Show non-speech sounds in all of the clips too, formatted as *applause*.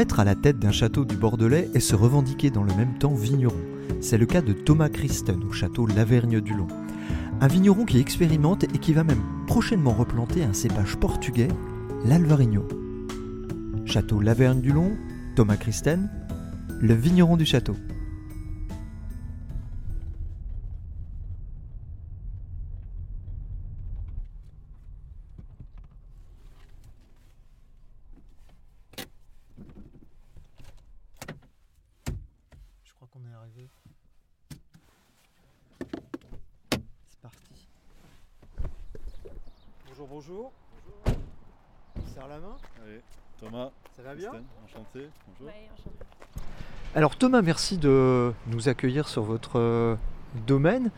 Être à la tête d'un château du Bordelais et se revendiquer dans le même temps vigneron. C'est le cas de Thomas Christen au château Lavergne du Long. Un vigneron qui expérimente et qui va même prochainement replanter un cépage portugais, l'Alvarinho. Château Lavergne du Long, Thomas Christen, le vigneron du château. Je crois qu'on est arrivé. C'est parti. Bonjour, bonjour. Bonjour. Serre la main. Allez, Thomas, Ça va bien Christine, enchanté. Bonjour. Alors Thomas, merci de nous accueillir sur votre euh, domaine.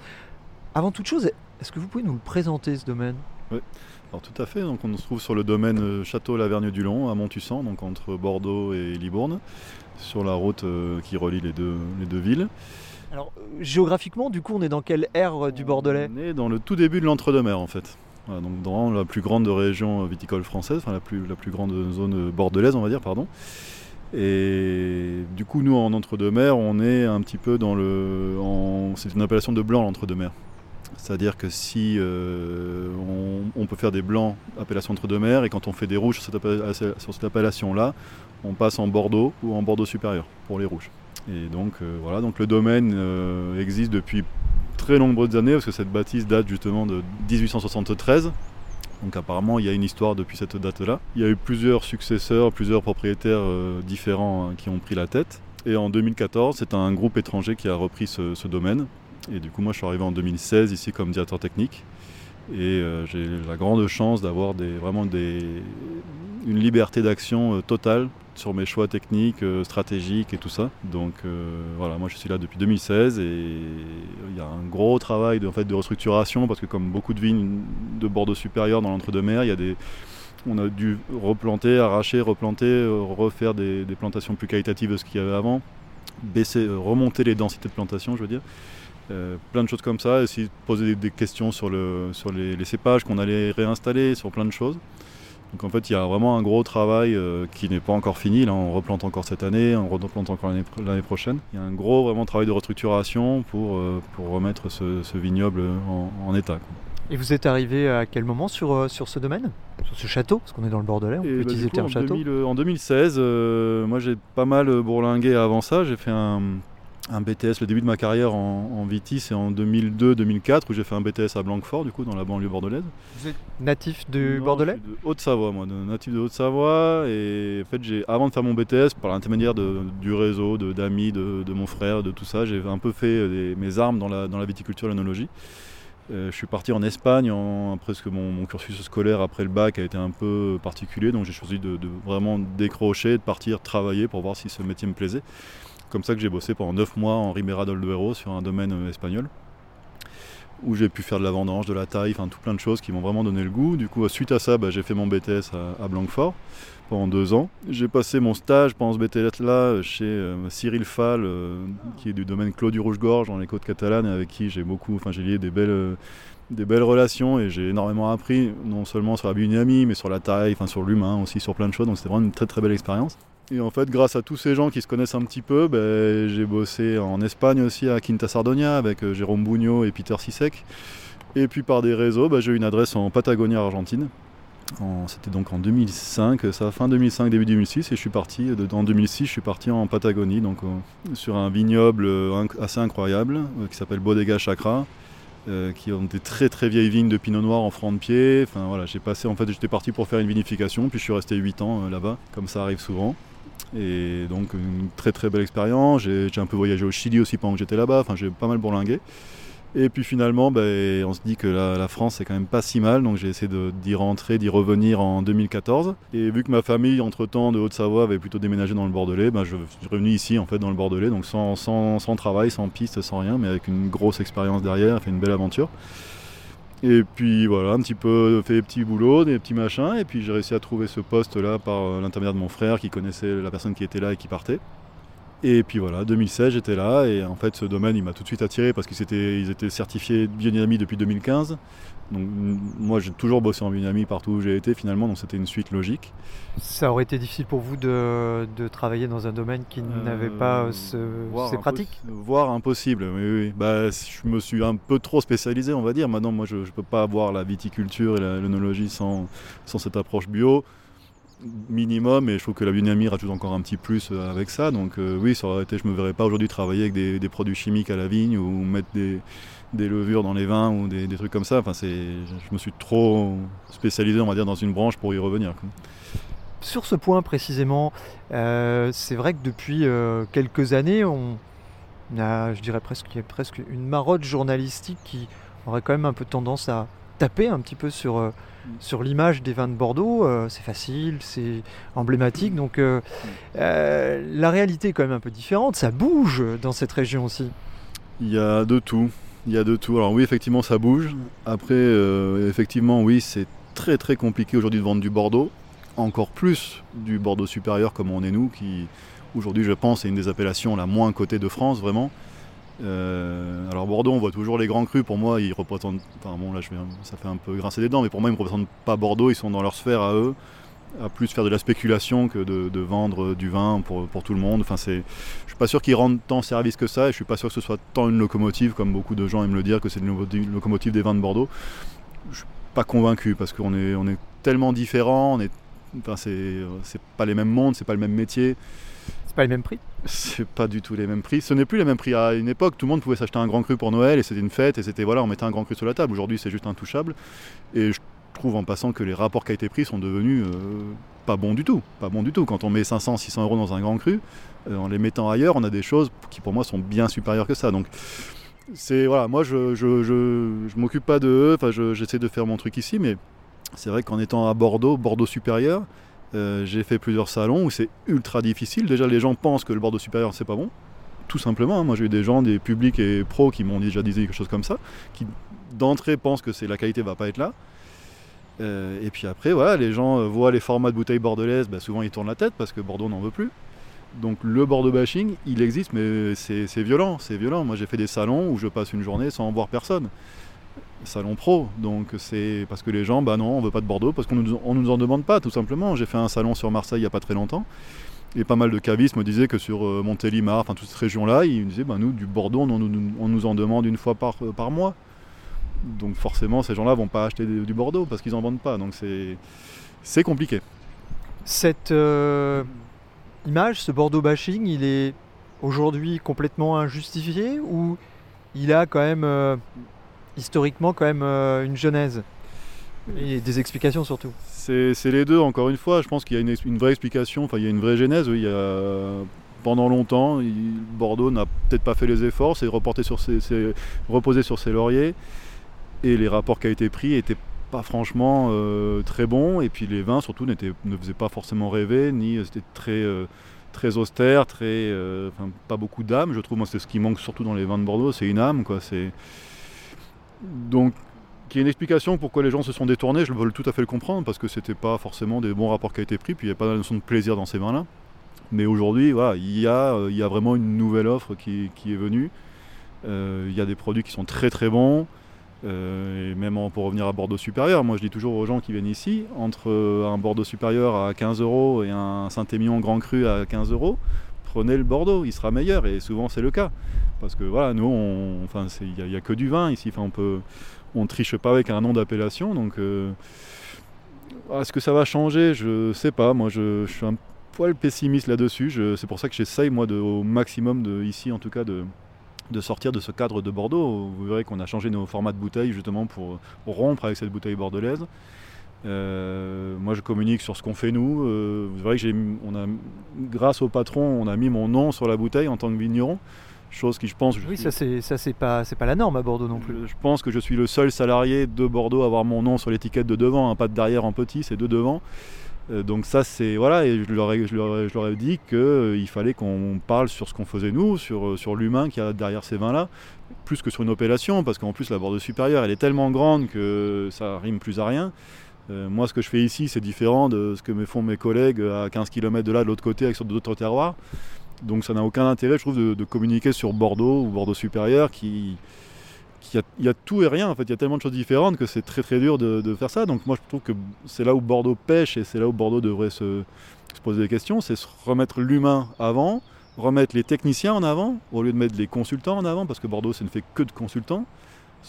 Avant toute chose, est-ce que vous pouvez nous le présenter ce domaine? Alors tout à fait, donc on se trouve sur le domaine euh, Château Lavergne du Long à Montussan, donc entre Bordeaux et Libourne, sur la route euh, qui relie les deux, les deux villes. Alors géographiquement, du coup, on est dans quelle ère euh, du Bordelais? On est dans le tout début de l'entre-deux-mer en fait. Voilà, donc dans la plus grande région viticole française, enfin la plus, la plus grande zone bordelaise on va dire, pardon. Et du coup nous en entre-deux-mer, on est un petit peu dans le... C'est une appellation de blanc l'entre-deux-mer. C'est-à-dire que si euh, on, peut faire des blancs, appellation entre-deux-mer, et quand on fait des rouges sur cette, appellation-là, on passe en Bordeaux ou en Bordeaux supérieur pour les rouges. Et donc euh, voilà, donc le domaine euh, existe depuis très nombreuses années parce que cette bâtisse date justement de 1873. Donc apparemment il y a une histoire depuis cette date-là. Il y a eu plusieurs successeurs, plusieurs propriétaires euh, différents hein, qui ont pris la tête. Et en 2014, c'est un groupe étranger qui a repris ce, ce domaine. Et du coup moi je suis arrivé en 2016 ici comme directeur technique. Et euh, j'ai la grande chance d'avoir vraiment une liberté d'action euh, totale sur mes choix techniques, euh, stratégiques et tout ça. Donc voilà, moi je suis là depuis 2016 et il y a un gros travail de, restructuration parce que comme beaucoup de vignes de Bordeaux supérieur dans l'entre-deux-mer, il y a des, on a dû replanter, arracher, replanter, refaire des, des plantations plus qualitatives de ce qu'il y avait avant, baisser, remonter les densités de plantation, je veux dire. Euh, plein de choses comme ça, essayer de poser des, des questions sur, le, sur les, les cépages qu'on allait réinstaller, sur plein de choses. Donc en fait, il y a vraiment un gros travail euh, qui n'est pas encore fini. Là, on replante encore cette année, on replante encore l'année pro- l'année prochaine. Il y a un gros vraiment travail de restructuration pour, euh, pour remettre ce, ce vignoble en, en état. quoi. Et vous êtes arrivé à quel moment sur, sur ce domaine? Sur ce château? Parce qu'on est dans le Bordelais, on Et peut bah, utiliser du le terme en, château. 2000, en 2016, euh, moi j'ai pas mal bourlingué avant ça. J'ai fait un, un BTS, le début de ma carrière en, en Vitis, c'est en 2002-2004 où j'ai fait un BTS à Blanquefort, du coup, dans la banlieue bordelaise. Vous êtes natif du Non, Bordelais je suis de Haute-Savoie, moi, de, natif de Haute-Savoie. Et en fait, j'ai, avant de faire mon BTS, par l'intermédiaire du réseau, de, d'amis, de, de mon frère, de tout ça, j'ai un peu fait euh, des- mes armes dans la, dans la viticulture et l'œnologie. Euh, je suis parti en Espagne, en, après que mon, mon cursus scolaire après le bac a été un peu particulier, donc j'ai choisi de, de vraiment décrocher, de partir travailler pour voir si ce métier me plaisait. Comme ça que j'ai bossé pendant 9 mois en Ribera del Duero sur un domaine euh, espagnol où j'ai pu faire de la vendange, de la taille, enfin tout plein de choses qui m'ont vraiment donné le goût. Du coup, suite à ça, bah, j'ai fait mon BTS à, à Blanquefort pendant deux ans. J'ai passé mon stage pendant ce BTS-là chez euh, Cyril Fall, euh, qui est du domaine Clos du Rouge-Gorge dans les côtes catalanes, avec qui j'ai beaucoup, enfin j'ai lié des belles, euh, des belles relations et j'ai énormément appris, non seulement sur la biodynamie, mais sur la taille, enfin sur l'humain aussi, sur plein de choses. Donc c'était vraiment une très très belle expérience. Et en fait, grâce à tous ces gens qui se connaissent un petit peu, ben, j'ai bossé en Espagne aussi à Quinta Sardonia avec euh, Jérôme Bugno et Peter Sisek. Et puis par des réseaux, ben, j'ai eu une adresse en Patagonie Argentine. En- C'était donc en 2005, ça fin 2005, début 2006, et je suis parti, de- en 2006, je suis parti en Patagonie, donc euh, sur un vignoble euh, assez incroyable euh, qui s'appelle Bodega Chacra, euh, qui ont des très très vieilles vignes de pinot noir en franc de pied. Enfin voilà, j'ai passé, en fait, j'étais parti pour faire une vinification, puis je suis resté 8 ans euh, là-bas, comme ça arrive souvent. Et donc une très très belle expérience. J'ai un peu voyagé au Chili aussi pendant que j'étais là-bas. Enfin, j'ai pas mal bourlingué. Et puis finalement, ben, on se dit que la, France c'est quand même pas si mal, donc j'ai essayé d'y rentrer, d'y revenir en 2014. Et vu que ma famille, entre-temps de Haute-Savoie, avait plutôt déménagé dans le Bordelais, ben, je suis revenu ici en fait dans le Bordelais, donc sans, sans- sans travail, sans piste, sans rien, mais avec une grosse expérience derrière, fait une belle aventure. Et puis voilà, un petit peu fait des petits boulots, des petits machins, et puis j'ai réussi à trouver ce poste-là par euh, l'intermédiaire de mon frère qui connaissait la personne qui était là et qui partait. Et puis voilà, 2016 j'étais là et en fait ce domaine il m'a tout de suite attiré parce qu'ils étaient, ils étaient certifiés biodynamie depuis 2015. Donc moi j'ai toujours bossé en biodynamie partout où j'ai été finalement, donc c'était une suite logique. Ça aurait été difficile pour vous de, de travailler dans un domaine qui n'avait pas Euh, ce- ces pratiques? Voire impossible, oui, oui. Bah, je me suis un peu trop spécialisé, on va dire. Maintenant, moi, je ne peux pas avoir la viticulture et l'œnologie sans, sans cette approche bio minimum et je trouve que la biodynamie rajoute encore un petit plus euh, avec ça donc euh, oui ça aurait été je me verrais pas aujourd'hui travailler avec des, produits chimiques à la vigne ou mettre des, levures dans les vins ou des, trucs comme ça enfin c'est je me suis trop spécialisé on va dire dans une branche pour y revenir. Sur ce point précisément, euh, c'est vrai que depuis quelques années, on a, je dirais presque, y a presque une marotte journalistique qui aurait quand même un peu tendance à taper un petit peu sur, sur l'image des vins de Bordeaux. Euh, c'est facile, c'est emblématique, donc euh, euh, la réalité est quand même un peu différente. Ça bouge dans cette région aussi. Il y a de tout. Il y a de tout. Alors oui, effectivement, ça bouge. Après, euh, effectivement, oui, c'est très très compliqué aujourd'hui de vendre du Bordeaux. Encore plus du Bordeaux supérieur comme on est nous, qui aujourd'hui, je pense, est une des appellations la moins cotée de France, vraiment. Euh, alors Bordeaux, on voit toujours les grands crus. Pour moi, ils représentent. Enfin bon, là, ça fait un peu grincer des dents, mais pour moi, ils ne représentent pas Bordeaux. Ils sont dans leur sphère à eux, à plus faire de la spéculation que de, vendre du vin pour, tout le monde. Enfin, c'est, je suis pas sûr qu'ils rendent tant service que ça, et je suis pas sûr que ce soit tant une locomotive comme beaucoup de gens aiment le dire que c'est une loco- une locomotive des vins de Bordeaux. Je suis pas convaincu parce qu'on est, tellement différents. On est, enfin, c'est, pas les mêmes mondes, c'est pas le même métier. C'est pas le même prix? C'est pas du tout les mêmes prix. Ce n'est plus les mêmes prix. À une époque, tout le monde pouvait s'acheter un grand cru pour Noël et c'était une fête et c'était voilà, on mettait un grand cru sur la table. Aujourd'hui, c'est juste intouchable. Et je trouve en passant que les rapports qualité-prix sont devenus euh, pas bons du tout. Pas bons du tout. Quand on met 500, 600 euros dans un grand cru, euh, en les mettant ailleurs, on a des choses qui pour moi sont bien supérieures que ça. Donc c'est voilà, moi je je, je, je m'occupe pas de eux. Enfin, je- j'essaie de faire mon truc ici, mais c'est vrai qu'en étant à Bordeaux, Bordeaux supérieur. Euh, j'ai fait plusieurs salons où c'est ultra difficile. Déjà, les gens pensent que le Bordeaux supérieur, c'est pas bon. Tout simplement. hein. Moi, j'ai eu des gens, des publics et pros qui m'ont déjà dit quelque chose comme ça, qui d'entrée pensent que c'est la qualité va pas être là. Euh, et puis après, voilà, les gens euh, voient les formats de bouteilles bordelaises, bah, souvent ils tournent la tête parce que Bordeaux n'en veut plus. Donc le Bordeaux bashing, il existe, mais c'est violent, c'est violent. Moi, j'ai fait des salons où je passe une journée sans voir personne. Salon pro, donc c'est parce que les gens, bah non, on veut pas de Bordeaux parce qu'on nous, on nous en demande pas, tout simplement. J'ai fait un salon sur Marseille il y a pas très longtemps. Et pas mal de cavistes me disaient que sur euh, Montélimar, enfin toute cette région-là, ils me disaient, bah, nous, du Bordeaux, on, nous- on nous en demande une fois par, euh, par mois. Donc forcément, ces gens-là vont pas acheter du Bordeaux parce qu'ils en vendent pas. Donc c'est compliqué. Cette euh, image, ce Bordeaux bashing, il est aujourd'hui complètement injustifié ou il a quand même historiquement quand même euh, une genèse et des explications surtout. C'est les deux, encore une fois. Je pense qu'il y a une, vraie explication, enfin il y a une vraie genèse. oui, il y a- pendant longtemps, il- Bordeaux n'a peut-être pas fait les efforts, c'est reporté sur ses, ses- reposé sur ses lauriers. Et les rapports qualité-prix étaient pas franchement euh, très bons. Et puis les vins surtout n'étaient- ne faisaient pas forcément rêver, ni euh, c'était très, euh, très austère, très, euh, enfin, pas beaucoup d'âme. Je trouve, moi, c'est ce qui manque surtout dans les vins de Bordeaux, c'est une âme. Quoi. C'est... Donc qu'il y ait une explication pourquoi les gens se sont détournés, je veux tout à fait le comprendre, parce que c'était pas forcément des bons rapports qui a été pris, puis il n'y a pas la notion de plaisir dans ces vins-là. Mais aujourd'hui, voilà, il y, a, euh, vraiment une nouvelle offre qui, est venue. Euh, il y a des produits qui sont très très bons. Euh, et même pour revenir à Bordeaux supérieur, moi je dis toujours aux gens qui viennent ici, entre un Bordeaux supérieur à 15 euros et un Saint-Émilion Grand Cru à 15 euros, prenez le Bordeaux, il sera meilleur. Et souvent c'est le cas. Parce que voilà, nous, on- enfin, il n'y a, que du vin ici. Enfin, on peut, on triche pas avec un nom d'appellation. Donc, euh, est-ce que ça va changer? Je sais pas. Moi, je, suis un poil pessimiste là-dessus. C'est pour ça que j'essaye, moi, de, au maximum de, ici, en tout cas, de, de sortir de ce cadre de Bordeaux. Vous verrez qu'on a changé nos formats de bouteilles justement pour rompre avec cette bouteille bordelaise. Euh, moi, je communique sur ce qu'on fait nous. Euh, vous j'ai, on a, grâce au patron, on a mis mon nom sur la bouteille en tant que vigneron. Chose qui, je pense, je Oui, suis- ça c'est ça c'est pas c'est pas la norme à Bordeaux non plus. je, je pense que je suis le seul salarié de Bordeaux à avoir mon nom sur l'étiquette de devant, hein, pas de derrière en petit, c'est de devant. Euh, donc ça c'est voilà et je leur ai, je leur ai- je leur ai dit qu'il fallait qu'on parle sur ce qu'on faisait nous, sur, sur l'humain qu'il y a derrière ces vins là, plus que sur une appellation parce qu'en plus la Bordeaux supérieure elle est tellement grande que ça rime plus à rien. Euh, moi ce que je fais ici c'est différent de ce que me font mes collègues à 15 km de là de l'autre côté avec d'autres terroirs. Donc ça n'a aucun intérêt je trouve de, communiquer sur Bordeaux ou Bordeaux supérieur qui, qu'il y a- il y, a tout et rien en fait, il y a tellement de choses différentes que c'est très très dur de, faire ça. Donc moi je trouve que c'est là où Bordeaux pêche et c'est là où Bordeaux devrait se, se poser des questions, c'est se remettre l'humain avant, remettre les techniciens en avant, au lieu de mettre les consultants en avant, parce que Bordeaux ça ne fait que de consultants.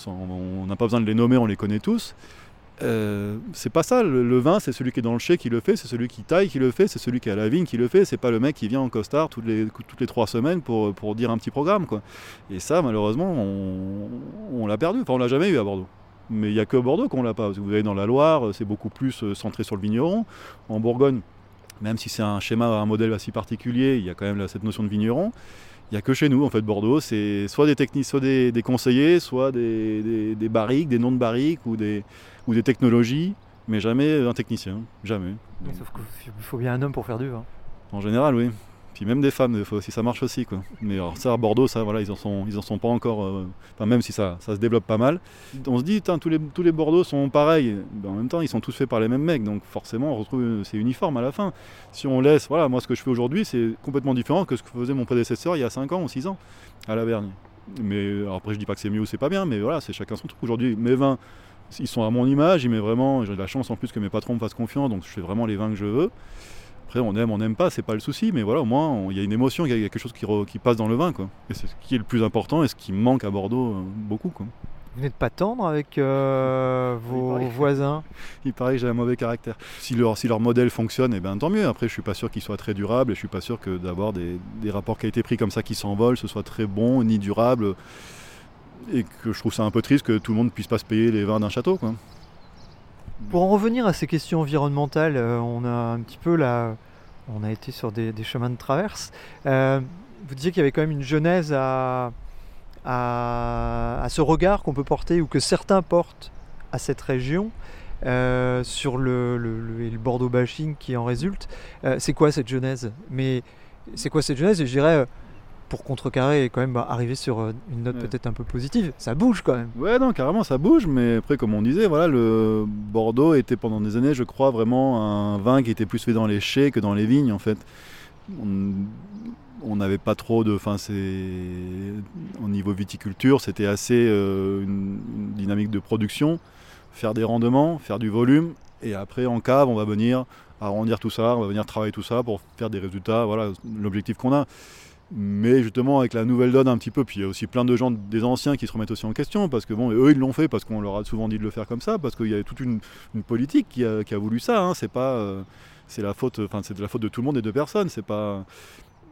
On n'a pas besoin de les nommer, on les connaît tous. Euh, c'est pas ça, le, vin c'est celui qui est dans le chai qui le fait, c'est celui qui taille qui le fait, c'est celui qui est à la vigne qui le fait, c'est pas le mec qui vient en costard toutes les, toutes les trois semaines pour, pour dire un petit programme quoi. Et ça, malheureusement, on, l'a perdu. Enfin, on l'a jamais eu à Bordeaux. Mais il n'y a que Bordeaux qu'on l'a pas. Vous allez dans la Loire, c'est beaucoup plus euh, centré sur le vigneron. En Bourgogne, même si c'est un schéma, un modèle assez particulier, il y a quand même cette notion de vigneron. Il n'y a que chez nous, en fait, Bordeaux, c'est soit des techniques, soit des, conseillers, soit des barriques, des noms de barriques ou des, ou des technologies, mais jamais un technicien, jamais. Oui, Sauf qu'il faut bien un homme pour faire du vin. En général, oui. Puis même des femmes, des fois aussi, ça marche aussi. Quoi. Mais alors ça, à Bordeaux, ça, voilà, ils en sont, ils en sont pas encore. euh, Enfin, même si ça, ça se développe pas mal. On se dit, tous les, tous les Bordeaux sont pareils. Ben, en même temps, ils sont tous faits par les mêmes mecs. Donc forcément, on retrouve, c'est uniforme à la fin. Si on laisse, voilà, moi, ce que je fais aujourd'hui, c'est complètement différent que ce que faisait mon prédécesseur il y a 5 ans ou 6 ans à la Vergne. Mais alors après, je dis pas que c'est mieux ou c'est pas bien, mais voilà, c'est chacun son truc. Aujourd'hui, mes vins, ils sont à mon image. Vraiment, j'ai de la chance en plus que mes patrons me fassent confiance. Donc je fais vraiment les vins que je veux. Après, on aime, on n'aime pas, c'est pas le souci, mais voilà, au moins, il y a une émotion, il y a quelque chose qui, re- qui passe dans le vin, quoi. Et c'est ce qui est le plus important et ce qui manque à Bordeaux euh, beaucoup, quoi. Vous n'êtes pas tendre avec euh, vos paraît. voisins? *laughs* Il paraît que j'ai un mauvais caractère. Si leur, si leur modèle fonctionne, eh ben, tant mieux. Après, je suis pas sûr qu'il soit très durable et je suis pas sûr que d'avoir des, des rapports qualité-prix comme ça qui s'envolent, ce soit très bon ni durable. Et que je trouve ça un peu triste que tout le monde puisse pas se payer les vins d'un château. Pour en revenir à ces questions environnementales, euh, on a un petit peu là, on a été sur des, chemins de traverse. Euh, vous disiez qu'il y avait quand même une genèse à, à, ce regard qu'on peut porter ou que certains portent à cette région euh, sur le, le- Bordeaux bashing qui en résulte. C'est quoi cette genèse? Mais c'est quoi cette genèse? Je dirais, pour contrecarrer et quand même bah, arriver sur euh, une note Ouais. peut-être un peu positive, ça bouge quand même. Ouais, non, carrément, ça bouge, mais après, comme on disait, voilà, le Bordeaux était pendant des années, je crois, vraiment un vin qui était plus fait dans les chais que dans les vignes, en fait. On- On n'avait pas trop de. Enfin, c'est. Au niveau viticulture, c'était assez euh, une, une dynamique de production, faire des rendements, faire du volume, et après, en cave, on va venir arrondir tout ça, on va venir travailler tout ça pour faire des résultats, voilà, l'objectif qu'on a. Mais justement, avec la nouvelle donne un petit peu, puis il y a aussi plein de gens, des anciens qui se remettent aussi en question, parce que bon, eux ils l'ont fait parce qu'on leur a souvent dit de le faire comme ça, parce qu'il y a toute une, politique qui a, qui a voulu ça. hein. C'est pas, euh, c'est la faute, enfin c'est de la faute de tout le monde et de personne. C'est pas.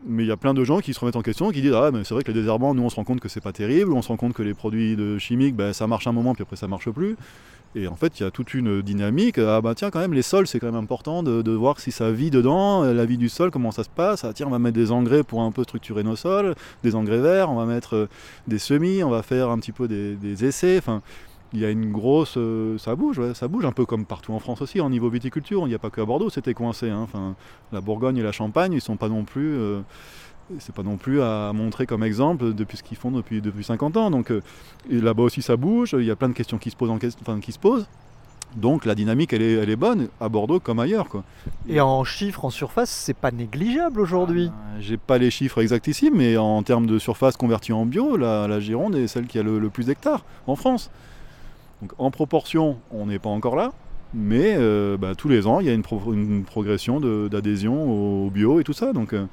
Mais il y a plein de gens qui se remettent en question, qui disent ah mais c'est vrai que les désherbants, nous on se rend compte que c'est pas terrible, on se rend compte que les produits de chimiques, ben, ça marche un moment puis après ça marche plus. Et en fait, il y a toute une dynamique. Ah bah tiens, quand même, les sols, c'est quand même important de, voir si ça vit dedans, la vie du sol, comment ça se passe? Ah tiens, on va mettre des engrais pour un peu structurer nos sols, des engrais verts, on va mettre euh, des semis, on va faire un petit peu des, essais. Enfin, il y a une grosse. euh, ça bouge, ouais, ça bouge un peu comme partout en France aussi, en niveau viticulture. Il n'y a pas que à Bordeaux, c'était coincé. hein. Enfin, la Bourgogne et la Champagne, ils sont pas non plus. euh, c'est pas non plus à montrer comme exemple depuis ce qu'ils font depuis, depuis 50 ans. Donc euh, là-bas aussi ça bouge, il y a plein de questions qui se posent, en enfin, qui se posent. Donc la dynamique elle est, elle est bonne à Bordeaux comme ailleurs. Quoi. Et en chiffres, en surface, c'est pas négligeable aujourd'hui. Euh, J'ai pas les chiffres exacts ici, mais en termes de surface convertie en bio, la, la Gironde est celle qui a le, le plus d'hectares en France. Donc en proportion, on n'est pas encore là, mais euh, bah, tous les ans, il y a une, pro- une progression d'adhésion au bio et tout ça. Donc euh,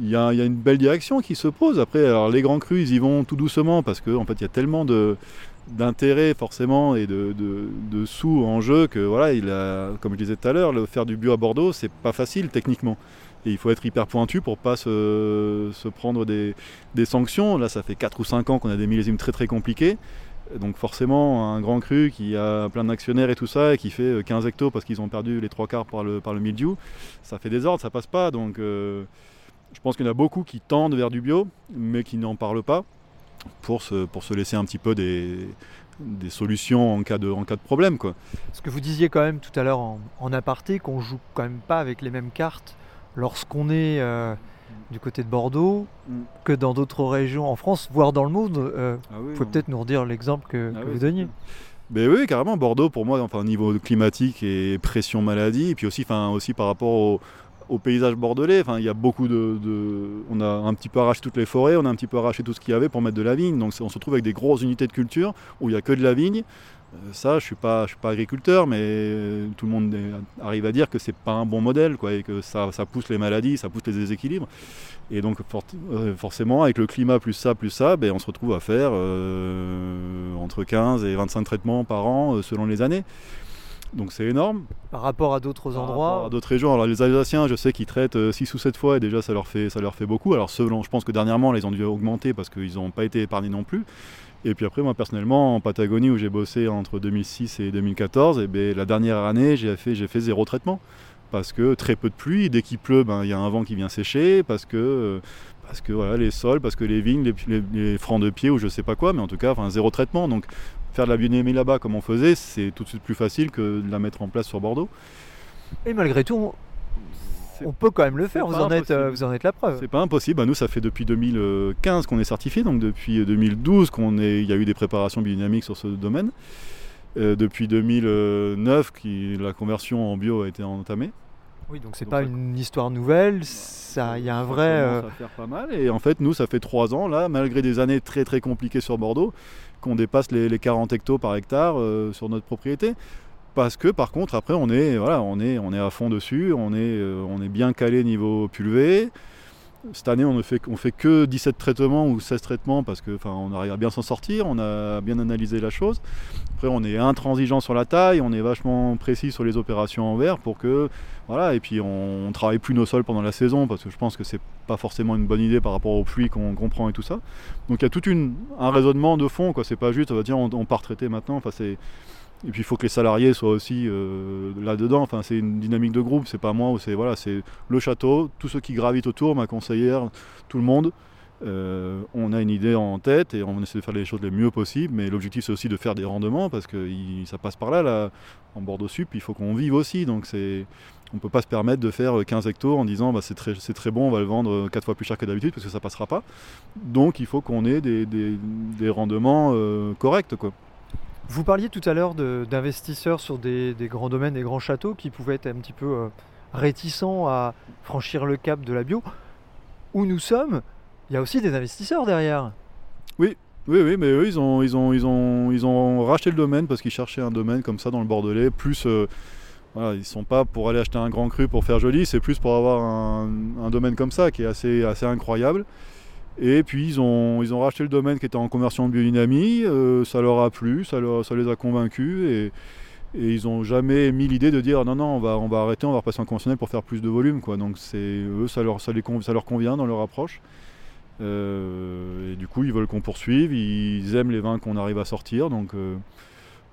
il y, a, une belle direction qui se pose. Après, alors, les grands crus, ils y vont tout doucement parce qu'en en fait, il y a tellement de d'intérêt forcément et de, sous en jeu que voilà il a comme je disais tout à l'heure le faire du bio à Bordeaux c'est pas facile techniquement et il faut être hyper pointu pour pas se, prendre des, sanctions. Là, ça fait 4 ou 5 ans qu'on a des millésimes très très compliqués. Donc forcément, un grand cru qui a plein d'actionnaires et tout ça, et qui fait 15 hectos parce qu'ils ont perdu les trois quarts par le, par le mildiou, ça fait des ordres, ça passe pas. Donc euh, Je pense qu'il y en a beaucoup qui tendent vers du bio, mais qui n'en parlent pas pour se, pour se laisser un petit peu des, des solutions en cas de, en cas de problème. Quoi. Ce que vous disiez quand même tout à l'heure en, en aparté, qu'on joue quand même pas avec les mêmes cartes lorsqu'on est euh, du côté de Bordeaux Mm. que dans d'autres régions en France, voire dans le monde. Euh, Ah vous pouvez peut-être nous redire l'exemple que, Ah que oui, vous donniez. Mais oui, carrément, Bordeaux, pour moi, enfin, niveau climatique et pression maladie, et puis aussi, enfin, aussi par rapport au, au paysage bordelais, enfin, il y a beaucoup de, On a un petit peu arraché toutes les forêts, on a un petit peu arraché tout ce qu'il y avait pour mettre de la vigne, donc on se retrouve avec des grosses unités de culture où il n'y a que de la vigne. Euh, Ça, je suis pas, suis pas agriculteur, mais tout le monde arrive à dire que c'est pas un bon modèle, quoi, et que ça, ça pousse les maladies, ça pousse les déséquilibres. Et donc euh, forcément, avec le climat plus ça, plus ça, ben, on se retrouve à faire euh, entre 15 et 25 traitements par an selon les années. Donc c'est énorme. Par rapport à d'autres endroits, à d'autres régions. Alors les Alsaciens, je sais qu'ils traitent 6 ou 7 fois et déjà ça leur fait, ça leur fait beaucoup. Alors selon, je pense que dernièrement, là, ils ont dû augmenter parce qu'ils n'ont pas été épargnés non plus. Et puis après, moi personnellement, en Patagonie où j'ai bossé entre 2006 et 2014, et ben, la dernière année, j'ai fait, j'ai fait zéro traitement. Parce que très peu de pluie, dès qu'il pleut, ben, il y a un vent qui vient sécher, parce que, euh, parce que voilà, les sols, parce que les vignes, les, les- les francs de pied ou je sais pas quoi, mais en tout cas, enfin, zéro traitement. Donc faire de la biodynamie là-bas comme on faisait, c'est tout de suite plus facile que de la mettre en place sur Bordeaux. et malgré tout, on, peut quand même le faire. Vous en, êtes, euh, vous en êtes la preuve. C'est pas impossible. Bah, nous, ça fait depuis 2015 qu'on est certifié, donc depuis 2012 qu'on est, il y a eu des préparations biodynamiques sur ce domaine. Euh, depuis 2009, qui, la conversion en bio a été entamée. Oui, donc c'est pas ça- une histoire nouvelle. Ça, il y a un Ça vrai. euh, commence à faire pas mal. Et en fait, nous, ça fait trois ans, là, malgré des années très très compliquées sur Bordeaux, qu'on dépasse les, les 40 hectos par hectare euh, sur notre propriété. Parce que par contre, après, on est, voilà, on est, on est à fond dessus, on est, euh, on est bien calé niveau pulvé. Cette année, on ne fait, on fait que 17 traitements ou 16 traitements parce que, enfin, on arrive à bien s'en sortir, on a bien analysé la chose. Après, on est intransigeant sur la taille, on est vachement précis sur les opérations en verre pour que, voilà, et puis on, on travaille plus nos sols pendant la saison parce que je pense que c'est pas forcément une bonne idée par rapport aux pluies qu'on qu'on prend et tout ça. Donc il y a tout un raisonnement de fond, quoi. C'est pas juste, on va dire, on, on part traiter maintenant. Enfin, c'est et puis il faut que les salariés soient aussi euh, là-dedans. Enfin, c'est une dynamique de groupe. C'est pas moi ou c'est voilà, le château, tous ceux qui gravitent autour, ma conseillère, tout le monde. Euh, on a une idée en tête et on essaie de faire les choses les mieux possible. Mais l'objectif c'est aussi de faire des rendements parce que ça passe par là, là en Bordeaux Sup. Il faut qu'on vive aussi. Donc on peut pas se permettre de faire 15 hectos en disant bah, c'est très, bon, on va le vendre 4 fois plus cher que d'habitude parce que ça passera pas. Donc il faut qu'on ait des, rendements euh, corrects. Vous parliez tout à l'heure d'investisseurs sur des, grands domaines, des grands châteaux qui pouvaient être un petit peu euh, réticents à franchir le cap de la bio. Où nous sommes, il y a aussi des investisseurs derrière. Oui, oui, mais eux, ils ont, racheté le domaine parce qu'ils cherchaient un domaine comme ça dans le Bordelais. Plus, euh, ils sont pas pour aller acheter un grand cru pour faire joli, c'est plus pour avoir un, domaine comme ça qui est assez incroyable. Et puis ils ont, ils ont racheté le domaine qui était en conversion de biodynamie. euh, ça leur a plu, ça, leur- ça les a convaincus et, et ils n'ont jamais mis l'idée de dire non, non, on va, on va arrêter, on va repasser en conventionnel pour faire plus de volume. Quoi. Donc eux, ça leur, ça, les, ça leur convient dans leur approche. Euh, et du coup, ils veulent qu'on poursuive, ils aiment les vins qu'on arrive à sortir. Donc, euh,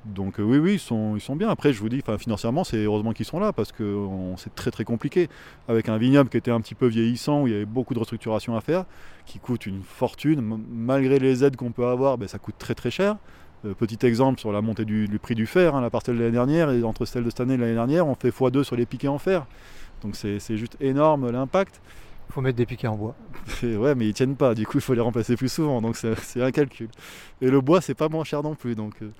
donc euh, oui, oui, ils sont, ils sont bien. Après, je vous dis, financièrement, c'est heureusement qu'ils sont là parce que on- c'est très très compliqué. Avec un vignoble qui était un petit peu vieillissant, où il y avait beaucoup de restructuration à faire, qui coûte une fortune. M- Malgré les aides qu'on peut avoir, ben, ça coûte très très cher. Euh, petit exemple sur la montée du, du prix du fer, hein, la parcelle de l'année dernière et entre celle de cette année et l'année dernière, on fait x2 sur les piquets en fer. Donc c'est c'est juste énorme l'impact. Il faut mettre des piquets en bois. *laughs* Et ouais, mais ils tiennent pas, du coup il faut les remplacer plus souvent, donc c'est c'est un calcul. Et le bois, c'est pas moins cher non plus, donc, euh,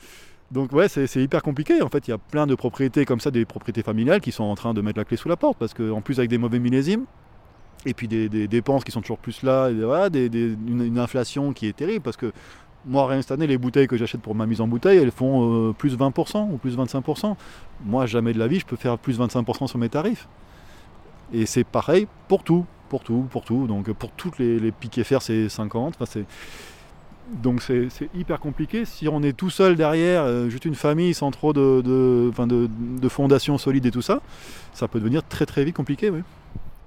donc ouais, c'est hyper compliqué. En fait, il y a plein de propriétés comme ça, des propriétés familiales qui sont en train de mettre la clé sous la porte, parce qu'en plus avec des mauvais millésimes, et puis des, dépenses qui sont toujours plus là, et voilà, une, inflation qui est terrible, parce que moi, rien cette année, les bouteilles que j'achète pour ma mise en bouteille, elles font euh, plus 20% ou plus 25%. Moi, jamais de la vie, je peux faire plus 25% sur mes tarifs. Et c'est pareil pour tout, pour tout, pour tout. Donc pour toutes les, piquets fer, c'est 50. Enfin. Donc c'est, hyper compliqué. Si on est tout seul derrière, euh, juste une famille sans trop de, de, enfin, de, de fondation solide et tout ça, ça peut devenir très très vite compliqué. Oui.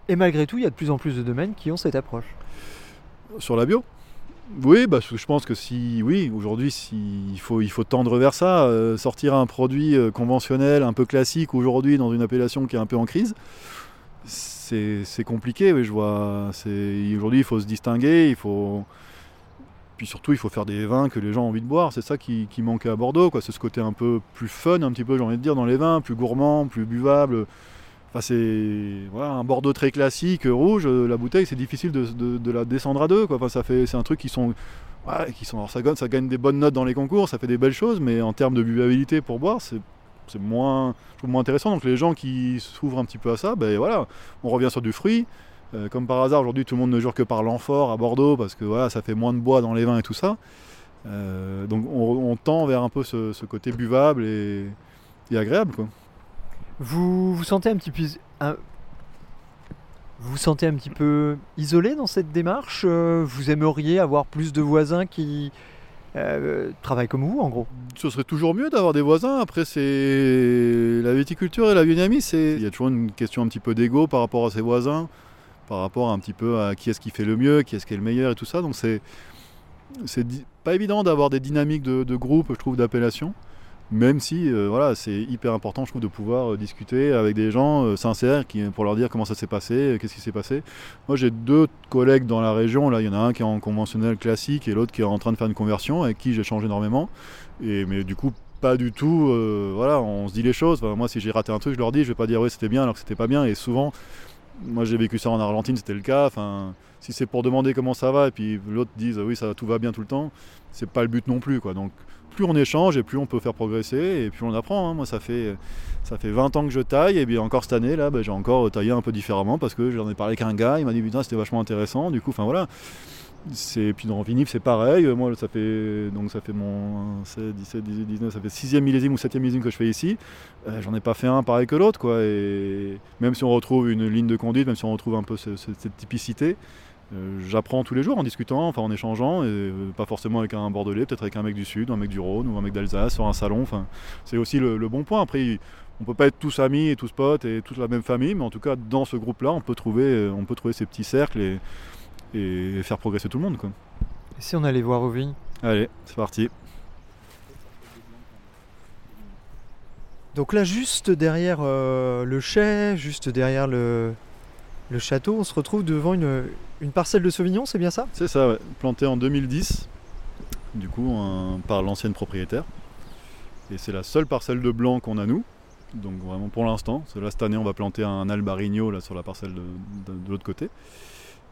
Et malgré tout, il y a de plus en plus de domaines qui ont cette approche. Sur la bio? Oui, bah, je pense que si, oui, aujourd'hui, si, il, faut, il faut tendre vers ça, euh, sortir un produit euh, conventionnel, un peu classique aujourd'hui dans une appellation qui est un peu en crise, c'est compliqué. oui, je vois. Aujourd'hui, il faut se distinguer, il faut. Puis surtout, il faut faire des vins que les gens ont envie de boire. C'est ça qui, manquait à Bordeaux. C'est ce côté un peu plus fun, un petit peu, j'ai envie de dire, dans les vins, plus gourmand, plus buvable. Enfin, c'est voilà, un Bordeaux très classique, rouge. euh, La bouteille, c'est difficile de la descendre à deux. Quoi. Enfin, ça fait, c'est un truc qui sont, ouais, qui sont. alors, ça gagne, ça gagne des bonnes notes dans les concours, ça fait des belles choses, mais en termes de buvabilité pour boire, c'est c'est moins, je trouve moins intéressant. Donc les gens qui s'ouvrent un petit peu à ça, ben voilà, on revient sur du fruit. Euh, comme par hasard, aujourd'hui, tout le monde ne jure que par l'amphore à Bordeaux parce que voilà, ça fait moins de bois dans les vins et tout ça. Euh, donc on, on tend vers un peu ce, ce côté buvable et, et agréable. Quoi. Vous vous sentez un petit peu un- vous sentez un petit peu isolé dans cette démarche euh, Vous aimeriez avoir plus de voisins qui euh, travaillent comme vous, en gros? Ce serait toujours mieux d'avoir des voisins. Après, c'est la viticulture et la biodynamie, c'est il y a toujours une question un petit peu d'ego par rapport à ses voisins, par rapport un petit peu à qui est-ce qui fait le mieux, qui est-ce qui est le meilleur et tout ça. Donc c'est c'est pas évident d'avoir des dynamiques de, de groupe, je trouve, d'appellation. Même si, euh, voilà, c'est hyper important, je trouve, de pouvoir euh, discuter avec des gens euh, sincères qui, pour leur dire comment ça s'est passé, qu'est-ce qui s'est passé. Moi, j'ai deux collègues dans la région. Là, il y en a un qui est en conventionnel classique et l'autre qui est en train de faire une conversion, avec qui j'échange énormément. Et, mais du coup, pas du tout. voilà, on se dit les choses. Moi, si j'ai raté un truc, je leur dis. Je vais pas dire oui, c'était bien alors que c'était pas bien. Et souvent, moi, j'ai vécu ça en Argentine, c'était le cas. Enfin, si c'est pour demander comment ça va et puis l'autre dise oui, ça tout va bien tout le temps, c'est pas le but non plus, quoi. Donc, plus on échange et plus on peut faire progresser et plus on apprend. hein. Moi, ça fait ça fait 20 ans que je taille et bien encore cette année là, ben, j'ai encore taillé un peu différemment parce que j'en ai parlé avec un gars, il m'a dit putain c'était vachement intéressant. Du coup, enfin voilà. C'est puis dans Vinif c'est pareil. Moi ça fait donc ça fait mon 16, 17, 18, 19, ça fait sixième millésime ou septième millésime que je fais ici. Euh, J'en ai pas fait un pareil que l'autre quoi. Et même si on retrouve une ligne de conduite, même si on retrouve un peu ce- ce- cette typicité, euh, j'apprends tous les jours en discutant, enfin en échangeant, et euh, pas forcément avec un Bordelais, peut-être avec un mec du Sud, un mec du Rhône ou un mec d'Alsace sur un salon. Enfin, c'est aussi le, bon point. Après, on peut pas être tous amis et tous potes et toute la même famille, mais en tout cas dans ce groupe-là, on peut trouver, euh, on peut trouver ces petits cercles et faire progresser tout le monde. Quoi. Et si on allait voir aux vignes Allez, c'est parti. Donc là, juste derrière euh, le chai, juste derrière le, le château, on se retrouve devant une, une parcelle de Sauvignon, c'est bien ça? C'est ça, ouais. planté en 2010, du coup un- par l'ancienne propriétaire. Et c'est la seule parcelle de blanc qu'on a nous. Donc vraiment pour l'instant, là cette année on va planter un albarigno là sur la parcelle de, de- de l'autre côté.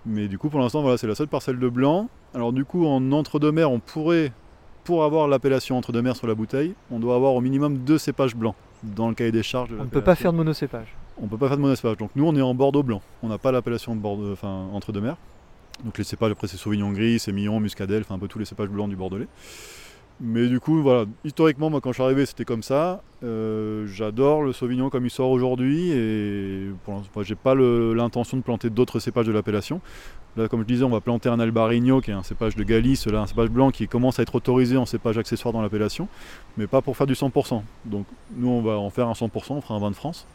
Mais du coup pour l'instant voilà c'est la seule parcelle de blanc. Alors du coup en entre-deux-mers on pourrait, pour avoir l'appellation entre-deux-mers sur la bouteille, on doit avoir au minimum deux cépages blancs dans le cahier des charges de On ne peut pas faire de monocépage. On peut pas faire de monocépage. Donc nous on est en Bordeaux blanc. On n'a pas l'appellation de Bordeaux, enfin entre deux mers. Donc les cépages après c'est Sauvignon gris, Sémillon, Muscadelle, enfin un peu tous les cépages blancs du Bordelais. Mais du coup voilà, historiquement moi quand je suis arrivé c'était comme ça. Euh, J'adore le Sauvignon comme il sort aujourd'hui et pour j'ai pas l'intention de planter d'autres cépages de l'appellation. Là comme je disais on va planter un Albarino qui est un cépage de Galice, là un cépage blanc qui commence à être autorisé en cépage accessoire dans l'appellation, mais pas pour faire du 100%. Donc nous on va en faire un 100%, on fera un vin de France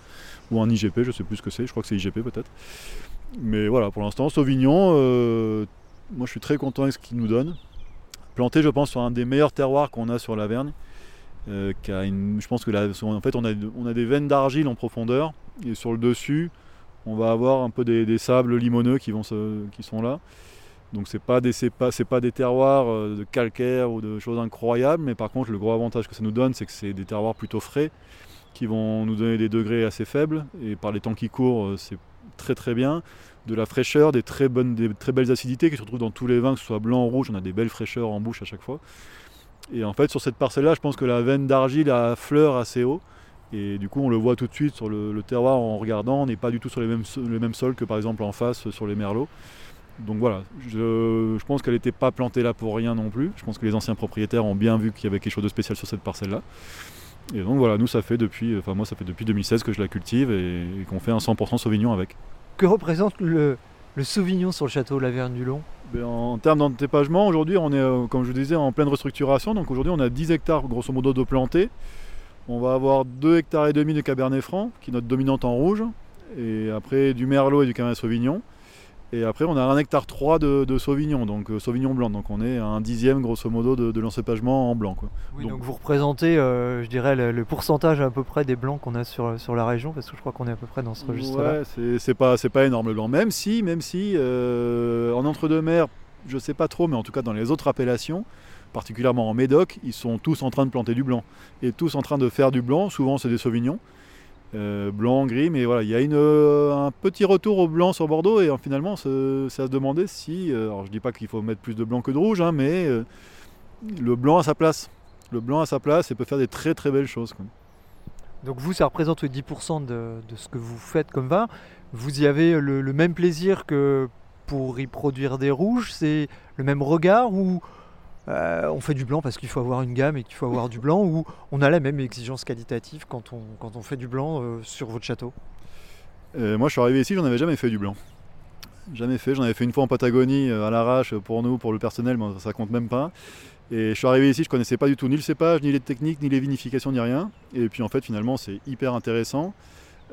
ou un IGP, je sais plus ce que c'est, je crois que c'est IGP peut-être. Mais voilà, pour l'instant, Sauvignon, euh, moi je suis très content avec ce qu'il nous donne. Planté, je pense, sur un des meilleurs terroirs qu'on a sur l'Avergne. Euh, je pense que en fait, on a, des veines d'argile en profondeur, et sur le dessus, on va avoir un peu des, sables limoneux qui, sont là. Donc c'est pas des pas, des terroirs euh, de calcaire ou de choses incroyables, mais par contre le gros avantage que ça nous donne, c'est que c'est des terroirs plutôt frais qui vont nous donner des degrés assez faibles et par les temps qui courent, euh, c'est très très bien. De la fraîcheur, des très belles acidités qui se retrouvent dans tous les vins, que ce soit blanc ou rouge, on a des belles fraîcheurs en bouche à chaque fois. Et en fait sur cette parcelle-là, je pense que la veine d'argile a fleur assez haut. Et du coup, on le voit tout de suite sur le, le terroir en regardant. On n'est pas du tout sur les mêmes, so- les mêmes sols que par exemple en face sur les merlots. Donc voilà, je, je pense qu'elle n'était pas plantée là pour rien non plus. Je pense que les anciens propriétaires ont bien vu qu'il y avait quelque chose de spécial sur cette parcelle-là. Et donc voilà, nous ça fait depuis, enfin moi ça fait depuis 2016 que je la cultive et, et qu'on fait un 100% Sauvignon avec. Que représente le, le Sauvignon sur le château Laverne du Long? Ben, en termes d'antépagement, aujourd'hui on est, euh, comme je vous disais, en pleine restructuration. Donc aujourd'hui on a 10 hectares grosso modo de plantés. On va avoir 2 hectares et demi de Cabernet Franc, qui est notre dominante en rouge. Et après du Merlot et du Cabernet Sauvignon. Et après, on a un hectare 3 de, de Sauvignon, donc euh, Sauvignon blanc. Donc on est à un dixième, grosso modo, de, de l'encépagement en blanc. Quoi. Oui, Donc- donc, vous représentez, euh, je dirais, le, le pourcentage à peu près des blancs qu'on a sur, sur la région, parce que je crois qu'on est à peu près dans ce registre-là. Ouais, c'est- pas, c'est pas énorme le blanc. Même si, même si euh, en entre-deux-mers, je sais pas trop, mais en tout cas dans les autres appellations, particulièrement en Médoc, ils sont tous en train de planter du blanc. Et tous en train de faire du blanc. Souvent, c'est des Sauvignons. Euh, blanc, gris, mais voilà, il y a euh, un petit retour au blanc sur Bordeaux et euh, finalement, c'est à se demander si. alors, je dis pas qu'il faut mettre plus de blanc que de rouge, hein, mais le blanc a sa place. Le blanc a sa place et peut faire des très très belles choses. Donc vous, ça représente oui, 10% de, de ce que vous faites comme vin. Vous y avez le, le même plaisir que pour y produire des rouges C'est le même regard ou euh, on fait du blanc parce qu'il faut avoir une gamme et qu'il faut avoir du blanc ou on a la même exigence qualitative quand on, quand on fait du blanc euh, sur votre château? Euh, moi, je suis arrivé ici, j'en avais jamais fait du blanc. Jamais fait. J'en avais fait une fois en Patagonie à l'arrache pour nous, pour le personnel, mais ça compte même pas. Et je suis arrivé ici, je connaissais pas du tout ni le cépage, ni les techniques, ni les vinifications, ni rien. Et puis en fait, finalement, c'est hyper intéressant.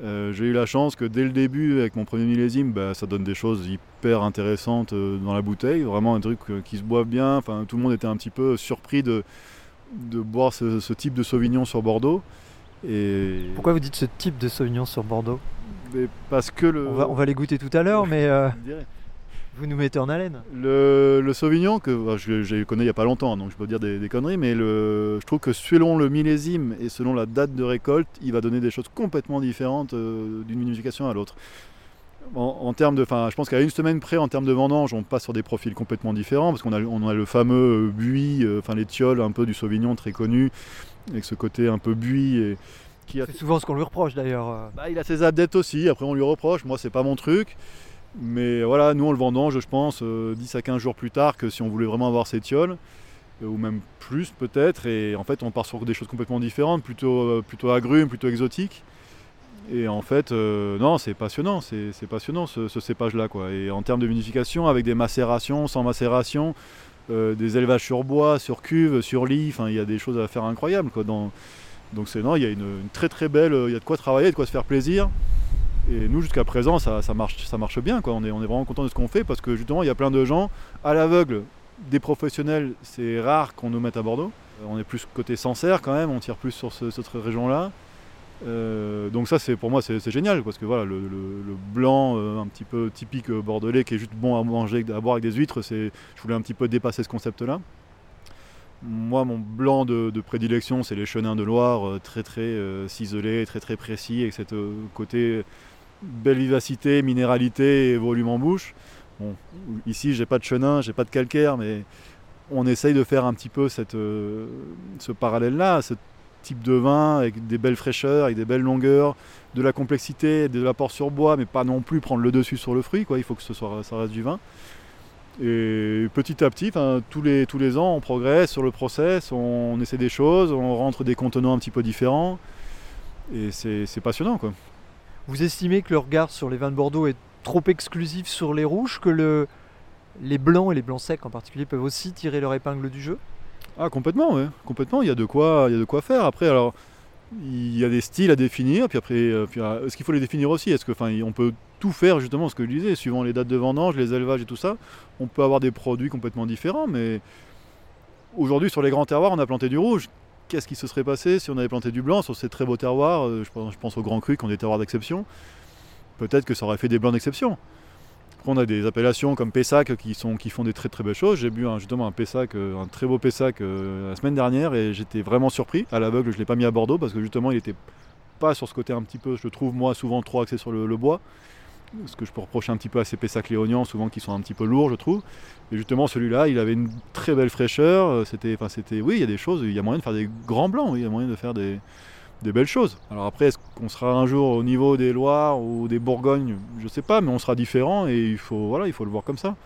Euh, J'ai eu la chance que dès le début, avec mon premier millésime, bah, ça donne des choses hyper intéressantes euh, dans la bouteille. Vraiment un truc euh, qui se boit bien. Enfin, tout le monde était un petit peu surpris de, de boire ce, ce type de Sauvignon sur Bordeaux. Et Pourquoi vous dites ce type de Sauvignon sur Bordeaux? Mais parce que le, on va, on va les goûter tout à l'heure, mais. *laughs* vous nous mettez en haleine. Le, le Sauvignon, que bah, je, je connais il n'y a pas longtemps, donc je peux dire des, des conneries, mais le, je trouve que selon le millésime et selon la date de récolte, il va donner des choses complètement différentes euh, d'une vinification à l'autre. En, en termes de, enfin, je pense qu'à une semaine près, en termes de vendange, on passe sur des profils complètement différents, parce qu'on a, on a le fameux euh, buis, euh, enfin les tioles un peu du Sauvignon très connu, avec ce côté un peu buis et qui a C'est souvent ce qu'on lui reproche d'ailleurs. euh. bah, il a ses adeptes aussi, après on lui reproche, moi c'est pas mon truc. Mais voilà, nous on le vendange, je pense, euh, 10 à 15 jours plus tard que si on voulait vraiment avoir ces tioles, euh, ou même plus peut-être. Et en fait on part sur des choses complètement différentes, plutôt, euh, plutôt agrumes, plutôt exotiques. Et en fait, euh, non, c'est passionnant, c'est passionnant ce, cépage-là. Et en termes de vinification, avec des macérations, sans macération, euh, des élevages sur bois, sur cuve, sur lit, il y a des choses à faire incroyables. Quoi, donc c'est non, il y a une très très belle, il y a de quoi travailler, de quoi se faire plaisir. Et nous jusqu'à présent ça, ça marche, ça marche bien quoi. On est, on est vraiment content de ce qu'on fait parce que justement il y a plein de gens à l'aveugle, des professionnels, c'est rare qu'on nous mette à Bordeaux. Euh, On est plus côté Sancerre quand même, on tire plus sur ce- cette région-là. Euh, donc ça c'est pour moi c'est génial parce que voilà le, blanc euh, un petit peu typique bordelais qui est juste bon à manger, à boire avec des huîtres, je voulais un petit peu dépasser ce concept-là. Moi, mon blanc de, prédilection, c'est les chenins de Loire, très très ciselés, très très précis, avec cette côté belle vivacité, minéralité volume en bouche. Bon, ici, j'ai pas de chenin, j'ai pas de calcaire, mais on essaye de faire un petit peu euh, ce parallèle-là, ce type de vin avec des belles fraîcheurs, avec des belles longueurs, de la complexité, de l'apport sur bois, mais pas non plus prendre le dessus sur le fruit. Il faut que ce soit, ça reste du vin. Et petit à petit, tous, les, ans, on progresse sur le process, on essaie des choses, on rentre des contenants un petit peu différents. Et c'est passionnant. Vous estimez que le regard sur les vins de Bordeaux est trop exclusif sur les rouges, que le, les blancs et les blancs secs en particulier peuvent aussi tirer leur épingle du jeu? Ah complètement, ouais. complètement. Il y a de quoi, y a de quoi faire. Après, alors, il y a des styles à définir. Puis après, euh, euh, est-ce qu'il faut les définir aussi? Est-ce que, on peut tout faire justement, ce que je disais, suivant les dates de vendange, les élevages et tout ça. On peut avoir des produits complètement différents, mais aujourd'hui sur les grands terroirs, on a planté du rouge. Qu'est-ce qui se serait passé si on avait planté du blanc sur ces très beaux terroirs euh, je, pense, aux grands crus qui ont des terroirs d'exception. Peut-être que ça aurait fait des blancs d'exception. Après, on a des appellations comme Pessac qui, font des très très belles choses. J'ai bu un- justement un Pessac, euh, un très beau Pessac euh, la semaine dernière et j'étais vraiment surpris. À l'aveugle, je ne l'ai pas mis à Bordeaux parce que justement, il était pas sur ce côté un petit peu, je le trouve moi souvent trop axé sur le bois. Ce que je peux reprocher un petit peu à ces Pessac léoniens, souvent qui sont un petit peu lourds, je trouve. Et justement, celui-là, il avait une très belle fraîcheur. euh, C'était, enfin, oui, il y a des choses, il y a moyen de faire des grands blancs, il y a moyen de faire des, belles choses. Alors après, est-ce qu'on sera un jour au niveau des Loires ou des Bourgognes? Je sais pas, mais on sera différent et il faut, voilà, il faut le voir comme ça.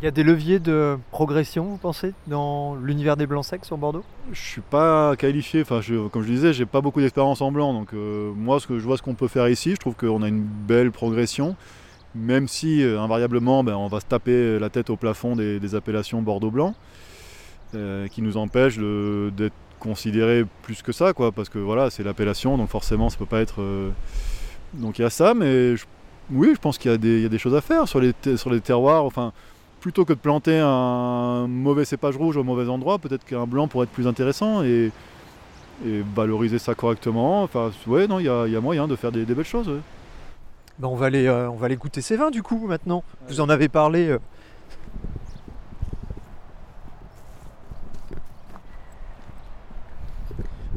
Il y a des leviers de progression, vous pensez, dans l'univers des blancs secs sur Bordeaux? Je suis pas qualifié, enfin, je- comme je disais, j'ai pas beaucoup d'expérience en blanc, donc euh, moi, ce que je vois, ce qu'on peut faire ici, je trouve qu'on a une belle progression, même si euh, invariablement, ben, on va se taper la tête au plafond des, appellations Bordeaux blanc, euh, qui nous empêche d'être considéré plus que ça, quoi, parce que voilà, c'est l'appellation, donc forcément, ça peut pas être. Donc il y a ça, mais Oui, je pense qu'il y, a des- choses à faire sur les, sur les terroirs. Enfin, plutôt que de planter un mauvais cépage rouge au mauvais endroit, peut-être qu'un blanc pourrait être plus intéressant et, et valoriser ça correctement. Enfin, ouais, non, il y a, il y a moyen de faire des, des belles choses. ouais. Ben, on, va aller, euh, on va aller goûter ces vins du coup maintenant. Vous en avez parlé. euh.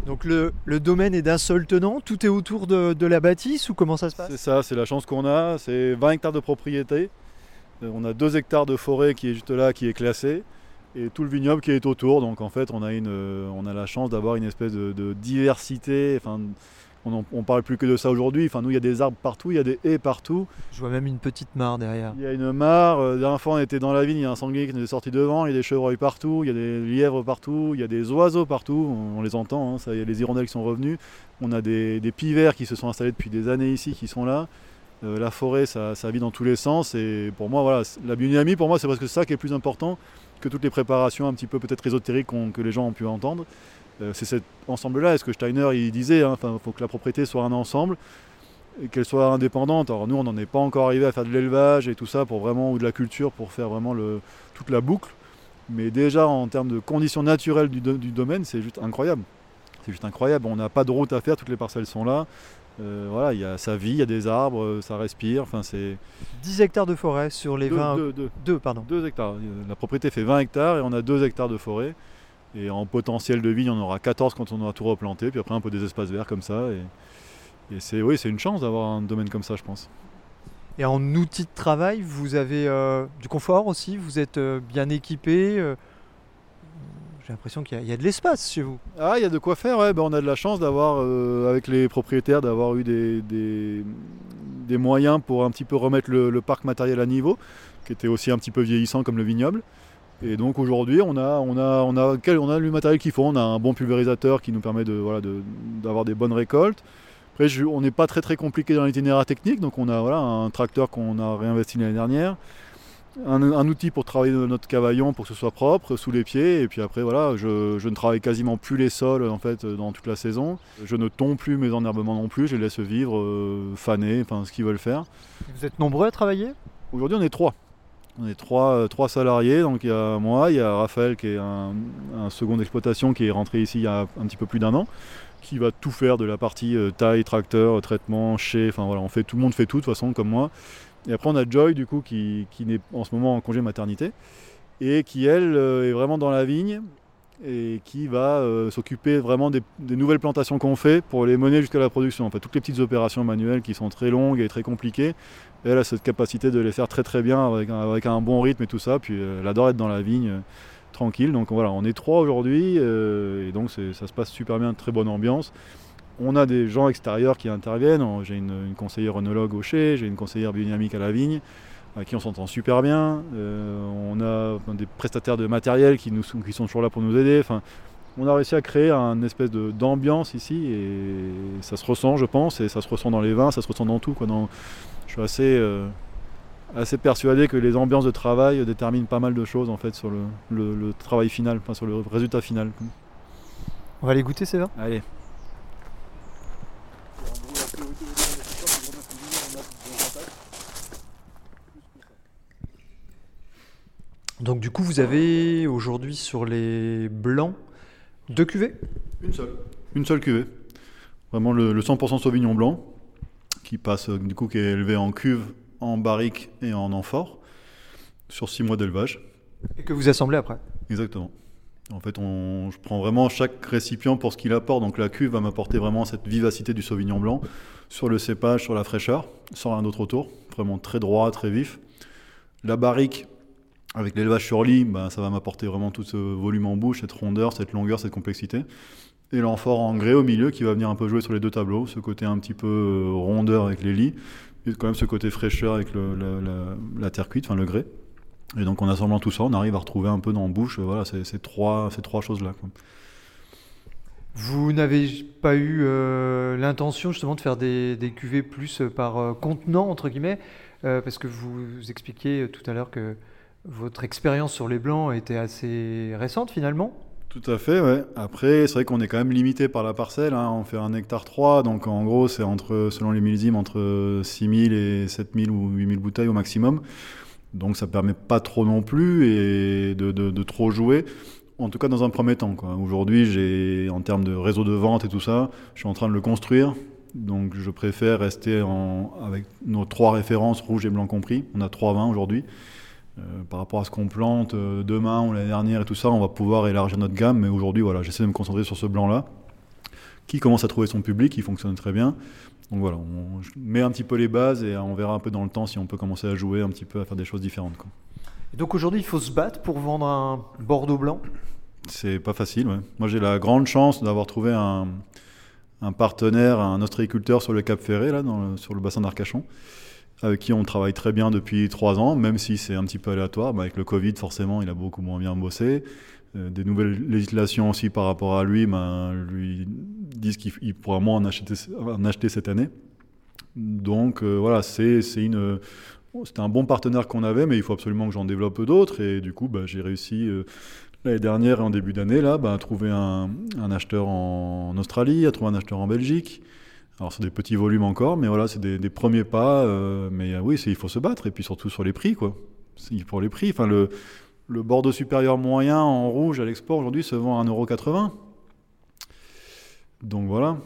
Donc le, le domaine est d'un seul tenant, tout est autour de, de la bâtisse ou comment ça se passe? C'est ça, c'est la chance qu'on a. C'est 20 hectares de propriété. Euh, On a 2 hectares de forêt qui est juste là, qui est classé. Et tout le vignoble qui est autour. Donc en fait, on a, une, euh, on a la chance d'avoir une espèce de, de diversité. Enfin, on ne parle plus que de ça aujourd'hui. Enfin, nous, il y a des arbres partout, il y a des haies partout. Je vois même une petite mare derrière. Il y a une mare. euh, La dernière fois, on était dans la vigne, il y a un sanglier qui nous est sorti devant. Il y a des chevreuils partout, il y a des lièvres partout, il y a des oiseaux partout. On, les entend, hein, ça, il y a les hirondelles qui sont revenus. On a des, des pivers qui se sont installés depuis des années ici, qui sont là. Euh, la forêt, ça, vit dans tous les sens. Et pour moi, voilà, la biodynamie, pour moi, c'est presque ça qui est plus important que toutes les préparations un petit peu peut-être ésotériques que les gens ont pu entendre. Euh, c'est cet ensemble-là. Est-ce que Steiner, il disait, il faut que la propriété soit un ensemble et qu'elle soit indépendante. Alors nous, on n'en est pas encore arrivé à faire de l'élevage et tout ça pour vraiment ou de la culture pour faire vraiment toute la boucle. Mais déjà en termes de conditions naturelles du domaine, c'est juste incroyable. C'est juste incroyable. On n'a pas de route à faire, toutes les parcelles sont là. Euh, voilà, il y a sa vie, il y a des arbres, euh, ça respire. Enfin, c'est 10 hectares de forêt sur les deux, 20. deux- deux- 2, pardon. hectares. La propriété fait 20 hectares et on a 2 hectares de forêt. Et en potentiel de vigne, on aura 14 quand on aura tout replanté. Puis après, un peu des espaces verts comme ça. Et, et c'est oui, c'est une chance d'avoir un domaine comme ça, je pense. Et en outils de travail, vous avez euh, du confort aussi? Vous êtes euh, bien équipé J'ai l'impression qu'il y, a- de l'espace chez vous. Ah, il y a de quoi faire, ouais. Ben, on a de la chance d'avoir, euh, avec les propriétaires, d'avoir eu des, des- moyens pour un petit peu remettre le, parc matériel à niveau, qui était aussi un petit peu vieillissant comme le vignoble. Et donc aujourd'hui, on a, on, a, on, a, on a le matériel qu'il faut. On a un bon pulvérisateur qui nous permet de, voilà, d'avoir des bonnes récoltes. Après, on n'est pas très très compliqué dans l'itinéraire technique, donc on a voilà, un tracteur qu'on a réinvesti l'année dernière, un, un outil pour travailler notre cavaillon pour que ce soit propre sous les pieds, et puis après voilà, je, je ne travaille quasiment plus les sols en fait dans toute la saison. Je ne tombe plus mes enherbements non plus, je les laisse vivre, euh, faner, enfin ce qu'ils veulent faire. Vous êtes nombreux à travailler? Aujourd'hui, on est trois. On est trois, euh, trois salariés. Donc il y a moi, il y a Raphaël qui est un, un second d'exploitation qui est rentré ici il y a un petit peu plus d'un an, qui va tout faire de la partie euh, taille, tracteur, traitement, chez. Enfin voilà, on fait tout le monde fait tout de toute façon comme moi. Et après on a Joy du coup qui, qui est en ce moment en congé maternité et qui elle euh, est vraiment dans la vigne et qui va euh, s'occuper vraiment des, nouvelles plantations qu'on fait pour les mener jusqu'à la production. En fait, toutes les petites opérations manuelles qui sont très longues et très compliquées, elle a cette capacité de les faire très très bien avec un, avec un bon rythme et tout ça. Puis elle adore être dans la vigne euh, tranquille. Donc voilà, on est trois aujourd'hui et donc ça se passe super bien, très bonne ambiance. On a des gens extérieurs qui interviennent. On- J'ai une, une conseillère œnologue au chai, j'ai une conseillère biodynamique à la vigne, avec qui on s'entend super bien. Euh, on a des prestataires de matériel qui, nous, sont- qui sont toujours là pour nous aider. Enfin, on a réussi à créer un espèce d'ambiance ici et ça se ressent, je pense, et ça se ressent dans les vins, ça se ressent dans tout. Quoi, dans- je suis assez, euh, assez persuadé que les ambiances de travail déterminent pas mal de choses en fait sur le, le- le travail final, enfin sur le résultat final. On va aller goûter ces vins Allez. Donc du coup, vous avez aujourd'hui sur les blancs deux cuvées? Une seule. Une seule cuvée. Vraiment le, le 100% Sauvignon blanc, qui passe euh, du coup qui est élevé en cuve, en barrique et en amphore, sur 6 mois d'élevage. et que vous assemblez après? Exactement. En fait, on, je prends vraiment chaque récipient pour ce qu'il apporte. Donc la cuve va m'apporter vraiment cette vivacité du Sauvignon blanc sur le cépage, sur la fraîcheur, sans rien d'autre autour. Vraiment très droit, très vif. La barrique, avec l'élevage sur lit, ben, ça va m'apporter vraiment tout ce volume en bouche, cette rondeur, cette longueur, cette complexité. Et l'amphore en grès au milieu qui va venir un peu jouer sur les deux tableaux, ce côté un petit peu euh, rondeur avec les lits, et quand même ce côté fraîcheur avec le- la, terre cuite, enfin le grès. Et donc en assemblant tout ça, on arrive à retrouver un peu dans la bouche euh, voilà, ces, trois, ces trois choses-là. Vous n'avez pas eu euh, l'intention justement de faire des, des cuvées plus par contenant, entre guillemets, parce que vous expliquiez tout à l'heure que votre expérience sur les blancs était assez récente finalement? Tout à fait, ouais. Après, c'est vrai qu'on est quand même limité par la parcelle. hein. On fait un hectare 3, donc en gros, c'est entre, selon les millésimes, entre 6000 et 7000 ou 8000 bouteilles au maximum. Donc ça permet pas trop non plus et de, trop jouer. En tout cas, dans un premier temps. Aujourd'hui, j'ai, en termes de réseau de vente et tout ça, je suis en train de le construire. Donc je préfère rester avec nos trois références, rouge et blanc compris. On a trois vins aujourd'hui. Euh, par rapport à ce qu'on plante euh, demain ou l'année dernière et tout ça, on va pouvoir élargir notre gamme. Mais aujourd'hui, voilà, j'essaie de me concentrer sur ce blanc-là, qui commence à trouver son public, qui fonctionne très bien. Donc voilà, on je mets un petit peu les bases et on verra un peu dans le temps si on peut commencer à jouer un petit peu, à faire des choses différentes. quoi. Et donc aujourd'hui, il faut se battre pour vendre un Bordeaux blanc? C'est pas facile. ouais. Moi, j'ai la grande chance d'avoir trouvé un, un partenaire, un ostréiculteur sur le Cap Ferré, là, dans le- sur le bassin d'Arcachon, avec qui on travaille très bien depuis trois ans, même si c'est un petit peu aléatoire. Bah, avec le Covid, forcément, il a beaucoup moins bien bossé. Euh, des nouvelles législations aussi par rapport à lui, ben, lui disent qu'il il pourra moins en acheter, en cette année. Donc euh, voilà, c'est une, c'était un bon partenaire qu'on avait, mais il faut absolument que j'en développe d'autres. Et du coup, bah, j'ai réussi euh, l'année dernière et en début d'année bah, à trouver un, un acheteur en Australie, à trouver un acheteur en Belgique. Alors c'est des petits volumes encore, mais voilà, c'est des, des premiers pas. euh, mais euh, oui, il faut se battre et puis surtout sur les prix, quoi. Pour les prix, enfin le, le Bordeaux supérieur moyen en rouge à l'export aujourd'hui se vend à 1,80€. Donc voilà.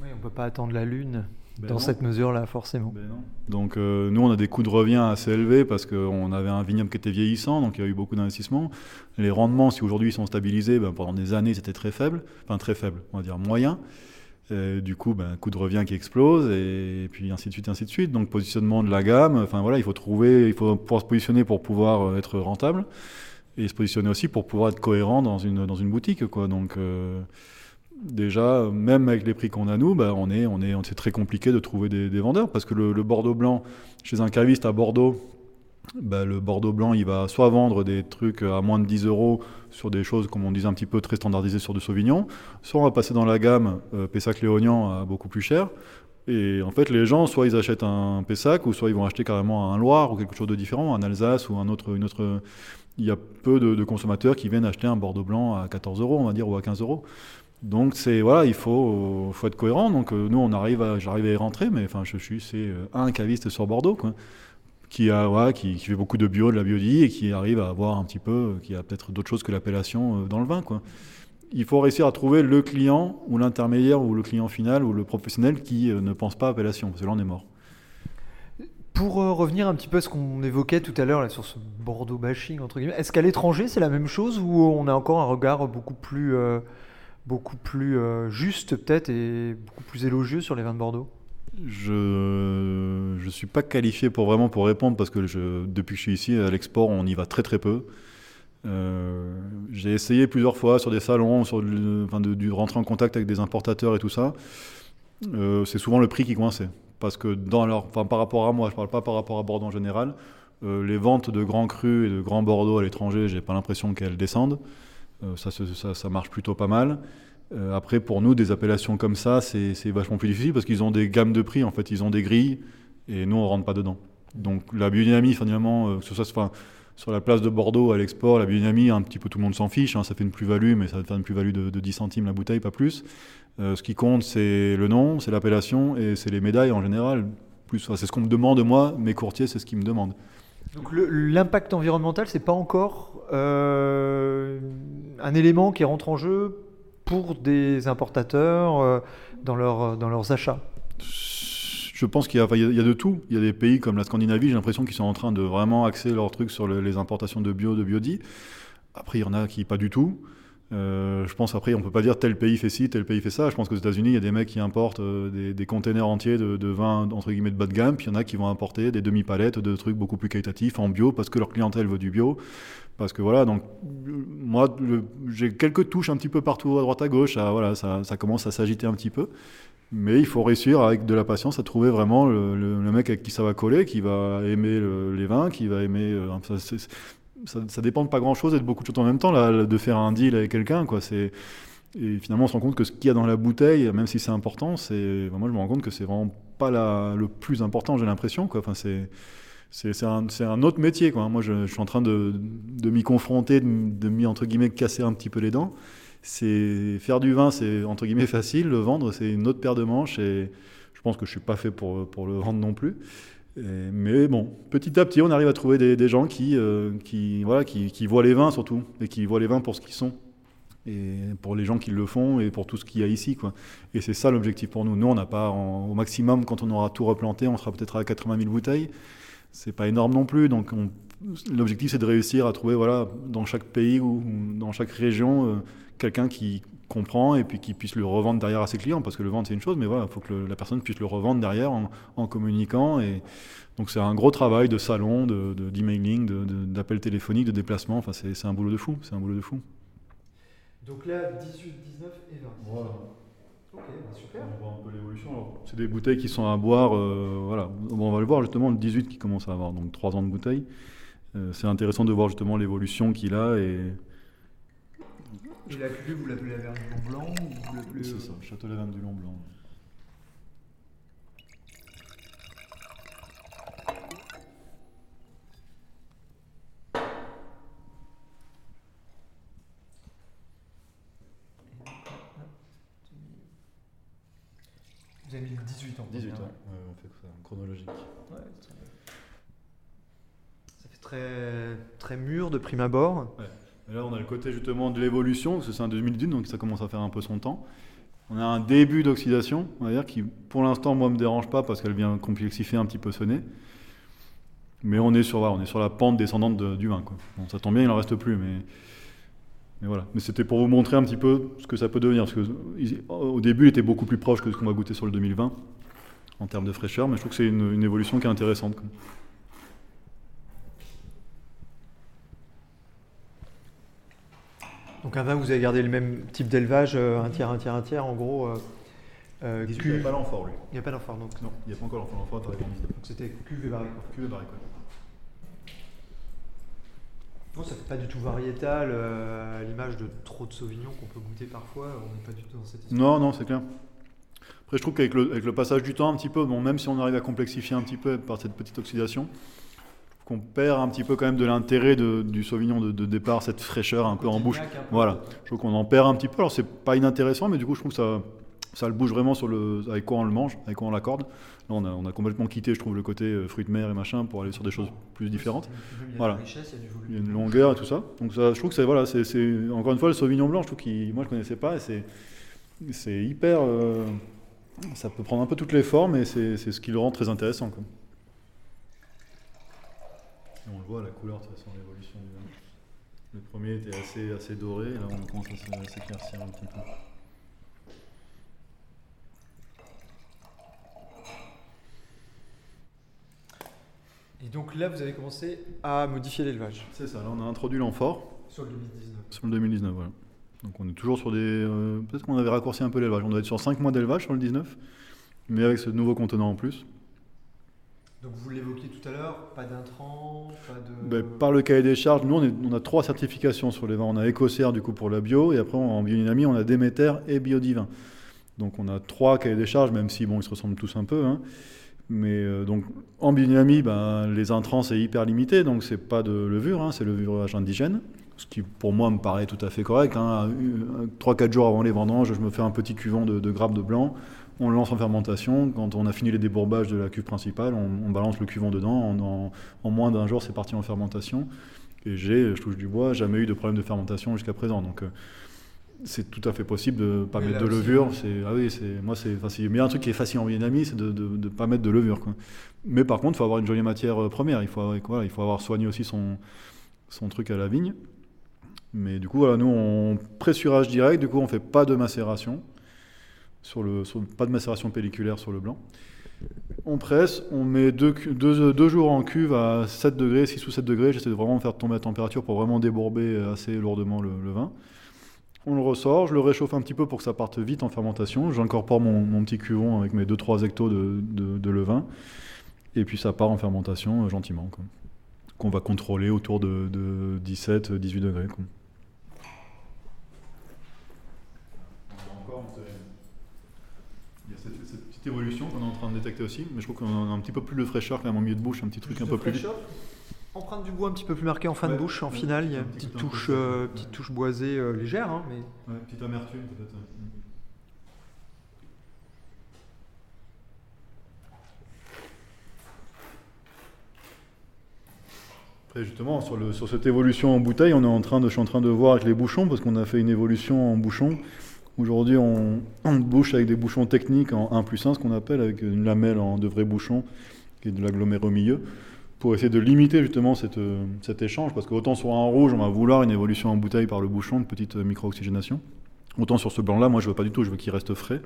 Oui, on peut pas attendre la lune Ben dans non. cette mesure-là, forcément. Ben. Donc euh, nous, on a des coûts de revient assez élevés parce qu'on avait un vignoble qui était vieillissant, donc il y a eu beaucoup d'investissements. Les rendements, si aujourd'hui ils sont stabilisés, ben, pendant des années c'était très faible, enfin très faible, on va dire moyen. Et du coup, ben, coût de revient qui explose et, puis ainsi de suite, ainsi de suite. Donc positionnement de la gamme, enfin voilà, il faut trouver, il faut pouvoir se positionner pour pouvoir euh, être rentable et se positionner aussi pour pouvoir être cohérent dans une, dans une boutique. Donc euh, déjà, même avec les prix qu'on a nous, bah, on est, on est, c'est très compliqué de trouver des, des vendeurs parce que le, le Bordeaux blanc, chez un caviste à Bordeaux, bah, le Bordeaux blanc, il va soit vendre des trucs à moins de 10 euros sur des choses, comme on disait, un petit peu très standardisées sur du Sauvignon, soit on va passer dans la gamme euh, Pessac-Léognan à beaucoup plus cher. Et en fait, les gens, soit ils achètent un Pessac, ou soit ils vont acheter carrément un Loire ou quelque chose de différent, un Alsace ou un autre, une autre. Il y a peu de, consommateurs qui viennent acheter un Bordeaux blanc à 14 euros, on va dire, ou à 15 euros. Donc c'est voilà, il faut, être cohérent. Donc euh, nous on arrive, j'arrive à y rentrer, mais enfin je suis c'est euh, un caviste sur Bordeaux quoi, qui a voilà, qui, fait beaucoup de bio, de la biodie et qui arrive à avoir un petit peu, qui a peut-être d'autres choses que l'appellation euh, dans le vin quoi. Il faut réussir à trouver le client ou l'intermédiaire ou le client final ou le professionnel qui euh, ne pense pas appellation, parce que là on est mort. Pour euh, revenir un petit peu à ce qu'on évoquait tout à l'heure sur ce Bordeaux bashing, entre guillemets, est-ce qu'à l'étranger c'est la même chose ou on a encore un regard beaucoup plus, beaucoup plus juste peut-être et beaucoup plus élogieux sur les vins de Bordeaux? Je ne suis pas qualifié pour vraiment pour répondre parce que depuis que je suis ici à l'export, on y va très très peu. Euh, j'ai essayé plusieurs fois sur des salons, enfin de, rentrer en contact avec des importateurs et tout ça. Euh, c'est souvent le prix qui coinçait. Parce que dans leur, enfin, par rapport à moi, je ne parle pas par rapport à Bordeaux en général, euh, les ventes de grands crus et de grands Bordeaux à l'étranger, j'ai pas l'impression qu'elles descendent. Ça, ça marche plutôt pas mal. Euh, après, pour nous, des appellations comme ça, c'est vachement plus difficile parce qu'ils ont des gammes de prix, en fait, ils ont des grilles et nous, on rentre pas dedans. Donc la biodynamie, finalement, euh, que ce soit sur la place de Bordeaux à l'export, la biodynamie, un petit peu tout le monde s'en fiche, hein, ça fait une plus-value, mais ça va faire une plus-value de, de 10 centimes la bouteille, pas plus. Euh, ce qui compte, c'est le nom, c'est l'appellation et c'est les médailles en général. C'est ce qu'on me demande moi, mes courtiers, c'est ce qu'ils me demandent. Donc l'impact environnemental, c'est pas encore un élément qui rentre en jeu pour des importateurs euh, dans, leur, dans leurs achats. Je pense qu'il y, a- de tout. Il y a des pays comme la Scandinavie, j'ai l'impression qu'ils sont en train de vraiment axer leur truc sur le- les importations de bio, de biodie. Après, il y en a qui pas du tout. Euh, je pense après, on peut pas dire tel pays fait ci, tel pays fait ça. Je pense qu'aux États-Unis, il y a des mecs qui importent euh, des, des containers entiers de, de vin entre guillemets de bas de gamme, puis il y en a qui vont importer des demi-palettes de trucs beaucoup plus qualitatifs en bio parce que leur clientèle veut du bio. Parce que voilà, donc euh, moi, j'ai quelques touches un petit peu partout à droite à gauche. Ça, voilà, ça, commence à s'agiter un petit peu. Mais il faut réussir avec de la patience à trouver vraiment le, mec avec qui ça va coller, qui va aimer le- les vins, qui va aimer. euh, ça, c'est- ça, ça dépend de pas grand chose et de beaucoup de choses en même temps, de faire un deal avec quelqu'un. et finalement, on se rend compte que ce qu'il y a dans la bouteille, même si c'est important, c'est moi je me rends compte que c'est vraiment pas le plus important. J'ai l'impression. Enfin, c'est c'est un, autre métier. Moi, je, suis en train de, m'y confronter, de, m'y, entre guillemets, casser un petit peu les dents. Faire du vin, c'est, entre guillemets, *laughs* facile. Le vendre, c'est une autre paire de manches. Et je pense que je suis pas fait pour, le vendre non plus. Mais bon, petit à petit, on arrive à trouver des, gens qui, euh, qui, voient les vins surtout, et qui voient les vins pour ce qu'ils sont. Et pour les gens qui le font, et pour tout ce qu'il y a ici. Et c'est ça l'objectif pour nous. Nous, on n'a pas, au maximum, quand on aura tout replanté, on sera peut-être à 80 000 bouteilles. C'est pas énorme non plus. Donc, on- l'objectif, c'est de réussir à trouver, voilà, dans chaque pays ou ou dans chaque région, euh, quelqu'un qui comprend et puis qui puisse le revendre derrière à ses clients. Parce que le vendre, c'est une chose, mais voilà, il faut que le- la personne puisse le revendre derrière en, en communiquant. Et donc, c'est un gros travail de salon, de, de- d'emailing, de, de- d'appels téléphoniques, de déplacements. Enfin, c'est, c'est un boulot de fou. C'est un boulot de fou. Donc là, 18, 19 et 20. Voilà. Ok, bah super. On voit un peu l'évolution. C'est des bouteilles qui sont à boire. euh, voilà. Bon, on va le voir justement le 18 qui commence à avoir donc 3 ans de bouteille. Euh, c'est intéressant de voir justement l'évolution qu'il a et Et la cuvée, vous l'appelez la Verne du Blanc ou vous l'appelez. c'est ça, Château Laverne du Long Blanc. Vous avez mis le 18 ans. 18 hein. ans, on fait ça chronologique. Ouais. Ça fait très, très mûr de prime abord. Et là, on a le côté justement de l'évolution, parce que c'est un 2010, donc ça commence à faire un peu son temps. On a un début d'oxydation, on va dire, qui pour l'instant, moi, me dérange pas parce qu'elle vient complexifier un petit peu ce nez. Mais on est sur, voilà, on est sur la pente descendante de- du vin. Quoi. Bon, ça tombe bien, il n'en reste plus, mais, mais voilà. Mais c'était pour vous montrer un petit peu ce que ça peut devenir. Parce que, au début, il était beaucoup plus proche que ce qu'on va goûter sur le 2020 en termes de fraîcheur, mais je trouve que c'est une, une évolution qui est intéressante. Donc un vin, vous avez gardé le même type d'élevage, euh, un tiers, un tiers, un tiers, en gros. euh, euh, Il cuve. n'y a pas l'amphore, lui. Il n'y a pas d'enfant, donc. Non, il n'y a pas encore en 19. Donc c'était cuve et barrique. quoi. Cuvée barrique, ouais. Non, ça fait pas du tout variétal, euh, à l'image de trop de Sauvignon qu'on peut goûter parfois. On n'est pas du tout dans cette histoire. Non, non, c'est clair. Après, je trouve qu'avec le, avec le passage du temps, un petit peu, bon, même si on arrive à complexifier un petit peu par cette petite oxydation, qu'on perd un petit peu quand même de l'intérêt du Sauvignon de, de départ, cette fraîcheur un peu en bouche. Voilà. Je trouve qu'on en perd un petit peu. Alors, c'est pas inintéressant, mais du coup, je trouve que ça, ça le bouge vraiment sur le, avec quoi on le mange, avec quoi on l'accorde. Là, on a, on a complètement quitté, je trouve, le côté euh, fruits de mer et machin pour aller sur des choses plus différentes. Il y a Voilà. de la richesse, il y a du volume. Il y a une longueur et tout ça. Donc ça, je trouve que c'est voilà, c'est c'est- encore une fois le Sauvignon blanc. Je trouve qu'il, moi je connaissais pas et c'est c'est hyper. euh, ça peut prendre un peu toutes les formes et c'est c'est ce qui le rend très intéressant. quoi. Et on le voit la couleur de toute façon l'évolution du vin. Le premier était assez assez doré, là on commence à s'éclaircir un petit peu. Et donc là, vous avez commencé à modifier l'élevage C'est ça. Là on a introduit l'amphore sur le 2019. sur le 2019. Voilà. Donc on est toujours sur des. euh, Peut-être qu'on avait raccourci un peu l'élevage. On doit être sur 5 mois d'élevage sur le 19, mais avec ce nouveau contenant en plus. Donc vous l'évoquiez tout à l'heure, pas d'intrants, pas de. Ben, par le cahier des charges, nous on, est- on a trois certifications sur les vins. On a Écossaire du coup pour la bio, et après en biodynamie on a Déméter et Biodivin. Donc on a trois cahiers des charges, même si bon ils se ressemblent tous un peu. hein. Mais euh, donc en biodynamie, ben, les intrants c'est hyper limité, donc c'est pas de levure, hein, c'est levurage indigène. Ce qui pour moi me paraît tout à fait correct. Hein. 3-4 jours avant les vendanges, je me fais un petit cuvon de, grappes de blanc. On le lance en fermentation. Quand on a fini les débourbages de la cuve principale, on, balance le cuvon dedans. En, en- en moins d'un jour, c'est parti en fermentation. Et j'ai, je touche du bois, jamais eu de problème de fermentation jusqu'à présent. Donc, euh, c'est tout à fait possible de ne pas mettre de aussi, levure. oui. C'est, ah oui, c'est, moi, c'est, y a un truc qui est facile en biodynamie, c'est de ne pas mettre de levure. Quoi. Mais par contre, il faut avoir une jolie matière euh, première. Il faut, avoir- voilà, il faut avoir soigné aussi son, son truc à la vigne. Mais du coup, voilà, nous, on pressurage direct. Du coup, on fait pas de macération. Sur le, sur- pas de macération pelliculaire sur le blanc. On presse, on met deux, deux- deux jours en cuve à 7 degrés, 6 ou 7 degrés. J'essaie de vraiment faire tomber la température pour vraiment débourber assez lourdement le, le vin. On le ressort, je le réchauffe un petit peu pour que ça parte vite en fermentation. J'incorpore mon, mon petit cuvon avec mes 2-3 hectos de, de, de levain. Et puis ça part en fermentation euh, gentiment. Qu'on va contrôler autour de, de 17-18 degrés. quoi. Il y a cette, cette petite évolution qu'on est en train de détecter aussi, mais je trouve qu'on a un petit peu plus de fraîcheur quand même en milieu de bouche, un petit truc un peu plus. Empreinte du bois un petit peu plus marquée en fin de bouche, en finale, il y a un une petit petite touche, euh, petite touche boisée euh, légère, hein, mais Ouais, petite amertume peut-être. Après justement sur, le, sur cette évolution en bouteille, on est en train de, je suis en train de voir avec les bouchons parce qu'on a fait une évolution en bouchon. Aujourd'hui, on, on bouche avec des bouchons techniques en 1 plus 1, ce qu'on appelle, avec une lamelle en de vrais bouchons et de l'aggloméré au milieu, pour essayer de limiter justement cette, euh, cet échange. Parce qu'autant sur un rouge, on va vouloir une évolution en bouteille par le bouchon, une petite euh, micro-oxygénation. Autant sur ce blanc-là, moi je veux pas du tout, je veux qu'il reste frais.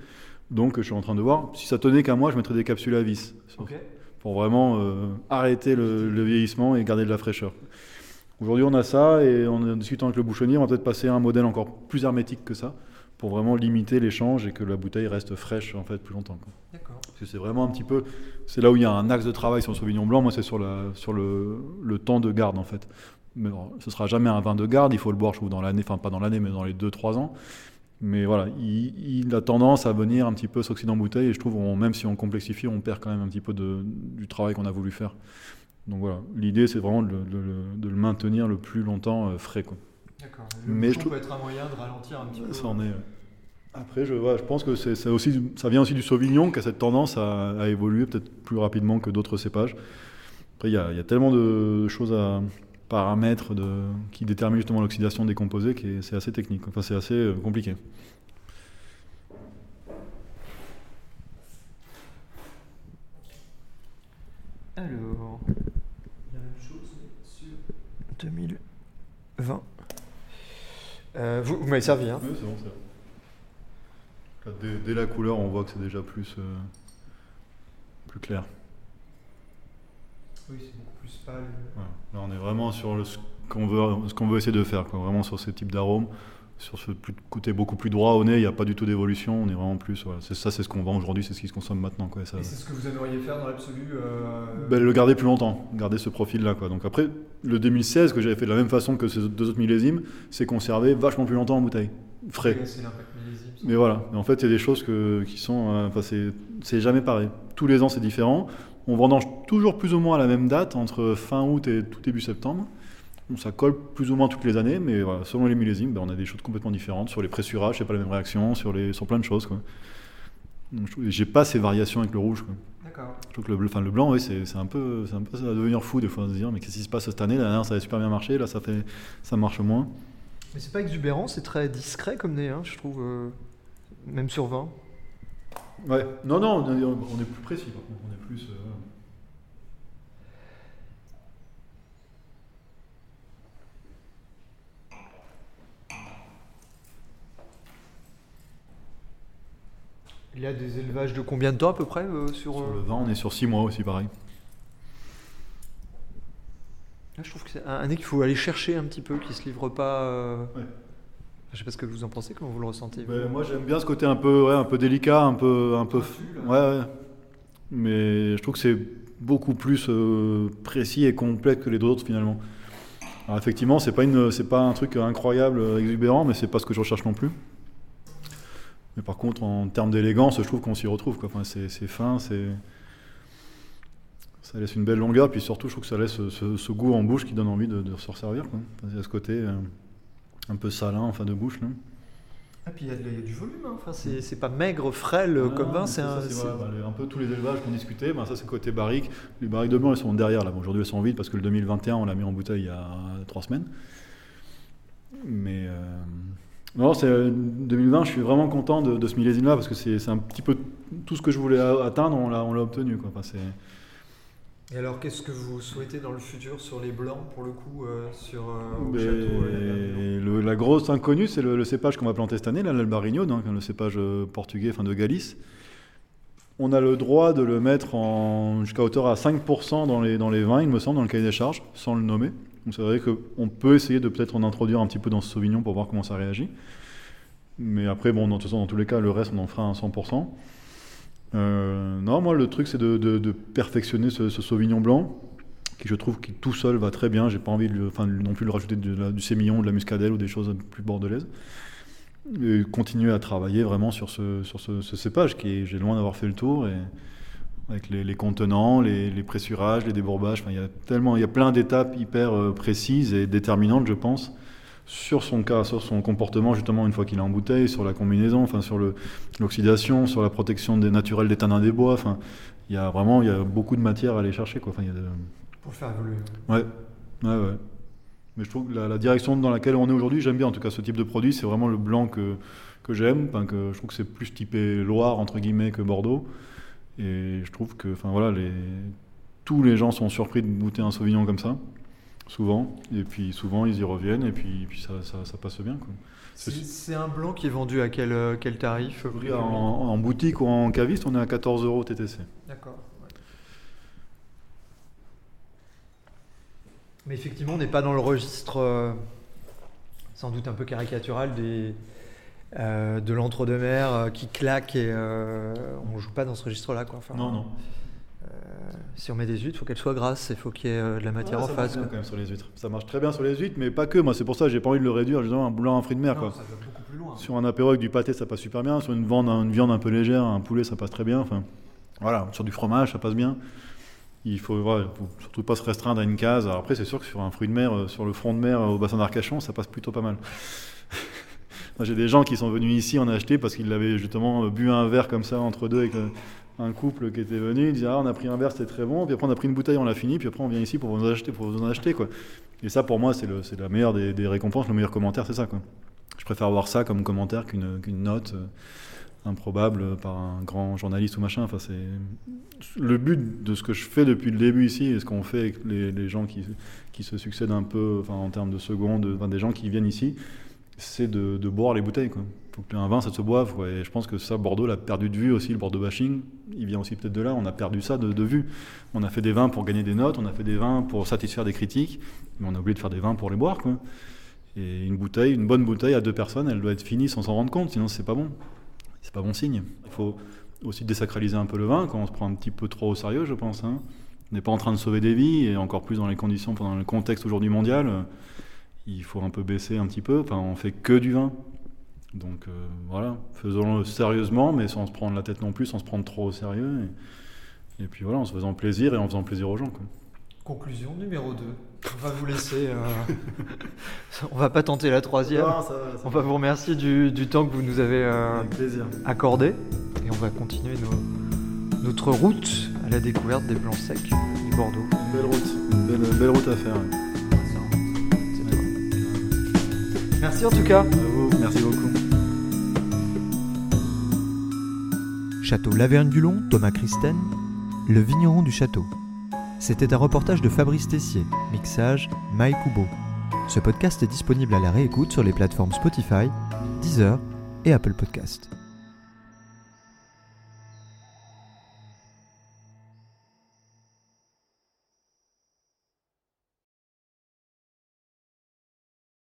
Donc je suis en train de voir, si ça tenait qu'à moi, je mettrais des capsules à vis. Pour vraiment euh, arrêter le, le vieillissement et garder de la fraîcheur. Aujourd'hui on a ça et en discutant avec le bouchonnier, on va peut-être passer à un modèle encore plus hermétique que ça, pour vraiment limiter l'échange et que la bouteille reste fraîche en fait plus longtemps. D'accord. Parce que c'est vraiment un petit peu, c'est là où il y a un axe de travail sur le Sauvignon blanc. Moi, c'est sur, la, sur le, le temps de garde en fait. Mais bon, ce sera jamais un vin de garde. Il faut le boire, je trouve, dans l'année, enfin pas dans l'année, mais dans les 2-3 ans. Mais voilà, il, il a tendance à venir un petit peu s'oxyder en bouteille. Et je trouve, on- même si on complexifie, on perd quand même un petit peu de, du travail qu'on a voulu faire. Donc voilà, l'idée, c'est vraiment de, de le maintenir le plus longtemps euh, frais. Quoi. D'accord. Mais je trouve- peut être un moyen de ralentir un petit peu. Ça en est. Après, je, ouais, je pense que c'est, c'est aussi, ça vient aussi du Sauvignon qui a cette tendance à, à évoluer peut-être plus rapidement que d'autres cépages. Après, il y a, il y a tellement de choses à paramètres de, qui déterminent justement l'oxydation des composés que c'est assez technique. Enfin, c'est assez euh, compliqué. Alors, il y a la même chose sur 2020. Euh, vous vous m'avez servi, hein Oui, c'est bon, c'est bon. Dès, dès la couleur, on voit que c'est déjà plus, euh, plus clair. Oui, c'est beaucoup plus pâle. Là, on est vraiment sur le- ce qu'on veut, ce qu'on veut essayer de faire, quoi. vraiment sur ce type d'arôme. Sur ce plus- côté beaucoup plus droit au nez, il n'y a pas du tout d'évolution. On est vraiment plus. voilà. C'est ça, c'est ce qu'on vend aujourd'hui, c'est ce qui se consomme maintenant. Quoi. Et ça- Et c'est ce que vous aimeriez faire dans l'absolu euh, Ben, le garder plus longtemps, garder ce profil-là. Quoi. Donc après, le 2016, que j'avais fait de la même façon que ces deux autres millésimes, c'est conservé vachement plus longtemps en bouteille, frais. C'est millésime. Mais voilà, Mais en fait, il y a des choses que, qui sont. euh, Enfin, c'est, c'est jamais pareil. Tous les ans, c'est différent. On vendange toujours plus ou moins à la même date, entre fin août et tout début septembre. Donc, ça colle plus ou moins toutes les années, mais voilà, selon les millésimes, ben, on a des choses complètement différentes. Sur les pressurages, c'est pas la même réaction, sur, les, sur plein de choses. Quoi. Donc, j'ai pas ces variations avec le rouge. Quoi. D'accord. Je trouve que le, bleu- enfin, le blanc, oui, c'est, c'est un peu, c'est un peu ça va devenir fou des fois, de se dire, mais qu'est-ce qui se passe cette année? La dernière, ça avait super bien marché, là, ça, fait, ça marche moins. Mais c'est pas exubérant, c'est très discret comme nez, hein, je trouve. euh, même sur 20. Ouais. Non, non, on est, on est plus précis, par contre. On est plus. euh, Il y a des élevages de combien de temps à peu près euh, sur. Sur euh, le vin, on est sur 6 mois aussi, pareil. là, Je trouve que c'est un, nez qu'il faut aller chercher un petit peu, qui se livre pas. euh, Ouais. Je sais pas ce que vous en pensez, comment vous le ressentez. vous Ben, moi, j'aime bien ce côté un peu, ouais, un peu délicat, un peu. Un peu ouais, ouais. Mais je trouve que c'est beaucoup plus euh, précis et complet que les autres, finalement. Alors, effectivement, c'est pas, une, c'est pas un truc incroyable, exubérant, mais c'est pas ce que je recherche non plus. Mais par contre, en termes d'élégance, je trouve qu'on s'y retrouve. Quoi. Enfin, c'est, fin, c'est. Ça laisse une belle longueur, puis surtout, je trouve que ça laisse ce, goût en bouche qui donne envie de, de se resservir. Quoi. Enfin, il y a ce côté euh, un peu salin en fin de bouche. Là. Ah, puis il y, a du volume, hein. enfin, c'est pas maigre, frêle Ah, comme vin, c'est voilà, un peu tous les élevages qu'on discutait, ben, ça c'est côté barrique. Les barriques de blanc elles sont derrière là. Bon, Aujourd'hui elles sont vides parce que le 2021 on l'a mis en bouteille il y a trois semaines. Mais euh, non, c'est euh, 2020. Je suis vraiment content de, de ce millésime là parce que c'est un petit peu tout ce que je voulais atteindre, on l'a obtenu quoi. Enfin, Et alors, qu'est-ce que vous souhaitez dans le futur sur les blancs, pour le coup, euh, sur euh, au Mais château euh, le- la grosse inconnue, c'est le, le cépage qu'on va planter cette année, l'Albarino, donc le cépage euh, portugais, enfin de Galice. On a le droit de le mettre jusqu'à hauteur à 5% dans les, dans les vins, il me semble, dans le cahier des charges, sans le nommer. Donc c'est vrai qu'on peut essayer de peut-être en introduire un petit peu dans ce Sauvignon pour voir comment ça réagit. Mais après, bon, dans, dans tous les cas, le reste, on en fera un 100%. Euh, non, moi, le truc, c'est de, perfectionner ce, Sauvignon blanc, qui je trouve qui tout seul va très bien. J'ai pas envie de, enfin, non plus de rajouter du sémillon, de la muscadelle ou des choses plus bordelaises. et continuer à travailler vraiment sur ce, sur ce cépage qui est, j'ai loin d'avoir fait le tour. Et, avec les, les contenants, les, les, pressurages, les débourbages. Enfin, il y a tellement, il y a plein d'étapes hyper euh, précises et déterminantes, je pense, sur son cas, sur son comportement justement une fois qu'il est en bouteille, sur la combinaison, enfin sur l'oxydation, sur la protection des naturels des tanins des bois. Enfin, il y a vraiment, il y a beaucoup de matière à aller chercher, quoi. Enfin, il y a de... Pour faire évoluer. Ouais, ouais, ouais. Mais je trouve que la, la direction dans laquelle on est aujourd'hui, j'aime bien en tout cas ce type de produit. C'est vraiment le blanc que, que j'aime. Enfin, que je trouve que c'est plus typé Loire entre guillemets que Bordeaux. Et je trouve que, enfin voilà, les... tous les gens sont surpris de goûter un Sauvignon comme ça, souvent. Et puis souvent ils y reviennent et puis, puis ça, ça, ça passe bien. Quoi. C'est un blanc qui est vendu à quel, euh, quel tarif en, en, boutique ou en caviste, on est à 14 euros TTC. D'accord. Mais effectivement, on n'est pas dans le registre euh, sans doute un peu caricatural des, euh, de l'entre-deux-mer euh, qui claque et euh, on joue pas dans ce registre-là. Quoi. Enfin, non, non. si on met des huîtres, il faut qu'elles soient grasses, il faut qu'il y ait de la matière ouais, en ça face. Marche bien quand même sur les huîtres. Ça marche très bien sur les huîtres, mais pas que. Moi, c'est pour ça que j'ai pas envie de le réduire justement un blanc, un fruit de mer. Non, quoi. ça va beaucoup plus loin. Sur un apéro avec du pâté, ça passe super bien. Sur une viande, une viande un peu légère, un poulet, ça passe très bien. Enfin, voilà. Sur du fromage, ça passe bien. Il faut, faut surtout pas se restreindre à une case. Alors après, c'est sûr que sur un fruit de mer, sur le front de mer au bassin d'Arcachon, ça passe plutôt pas mal. J'ai des gens qui sont venus ici en acheter parce qu'ils avaient justement bu un verre comme ça entre deux avec un couple qui était venu. Ils disaient ah, on a pris un verre, c'était très bon. Puis après on a pris une bouteille, on l'a fini. Puis après on vient ici pour vous en acheter, pour vous en acheter quoi. Et ça pour moi c'est la meilleure des, des, récompenses, le meilleur commentaire, c'est ça quoi. Je préfère voir ça comme commentaire qu'une qu note euh, improbable par un grand journaliste ou machin. Enfin c'est le but de ce que je fais depuis le début ici et ce qu'on fait avec les, les, gens qui, qui se succèdent un peu, en termes de secondes, des gens qui viennent ici c'est de, boire les bouteilles. Il faut qu'un vin, ça se boive. Quoi. Et je pense que ça, Bordeaux l'a perdu de vue aussi, le Bordeaux bashing. Il vient aussi peut-être de là. On a perdu ça de, de, vue. On a fait des vins pour gagner des notes, on a fait des vins pour satisfaire des critiques, mais on a oublié de faire des vins pour les boire. Quoi. Et une bouteille, une bonne bouteille à deux personnes, elle doit être finie sans s'en rendre compte, sinon c'est pas bon. C'est pas bon signe. Il faut aussi désacraliser un peu le vin quand on se prend un petit peu trop au sérieux, je pense. Hein. On n'est pas en train de sauver des vies, et encore plus dans les conditions, pendant le contexte aujourd'hui mondial il faut un peu baisser un petit peu. Enfin, on fait que du vin. Donc euh, voilà, faisons-le sérieusement, mais sans se prendre la tête non plus, sans se prendre trop au sérieux. Et, et puis voilà, en se faisant plaisir et en faisant plaisir aux gens. Quoi. Conclusion numéro 2. On va vous laisser. Euh... *laughs* on va pas tenter la troisième. Non, ça, ça on va vous remercier du, du, temps que vous nous avez euh, accordé. Et on va continuer nos, notre route à la découverte des blancs secs du Bordeaux. Une belle route, une belle, belle route à faire. Ouais. Merci en tout cas. Vous, merci beaucoup. Château Lavergne-du-Long, Thomas Christen, le vigneron du château. C'était un reportage de Fabrice Tessier, mixage Mike Kubo. Ce podcast est disponible à la réécoute sur les plateformes Spotify, Deezer et Apple Podcast.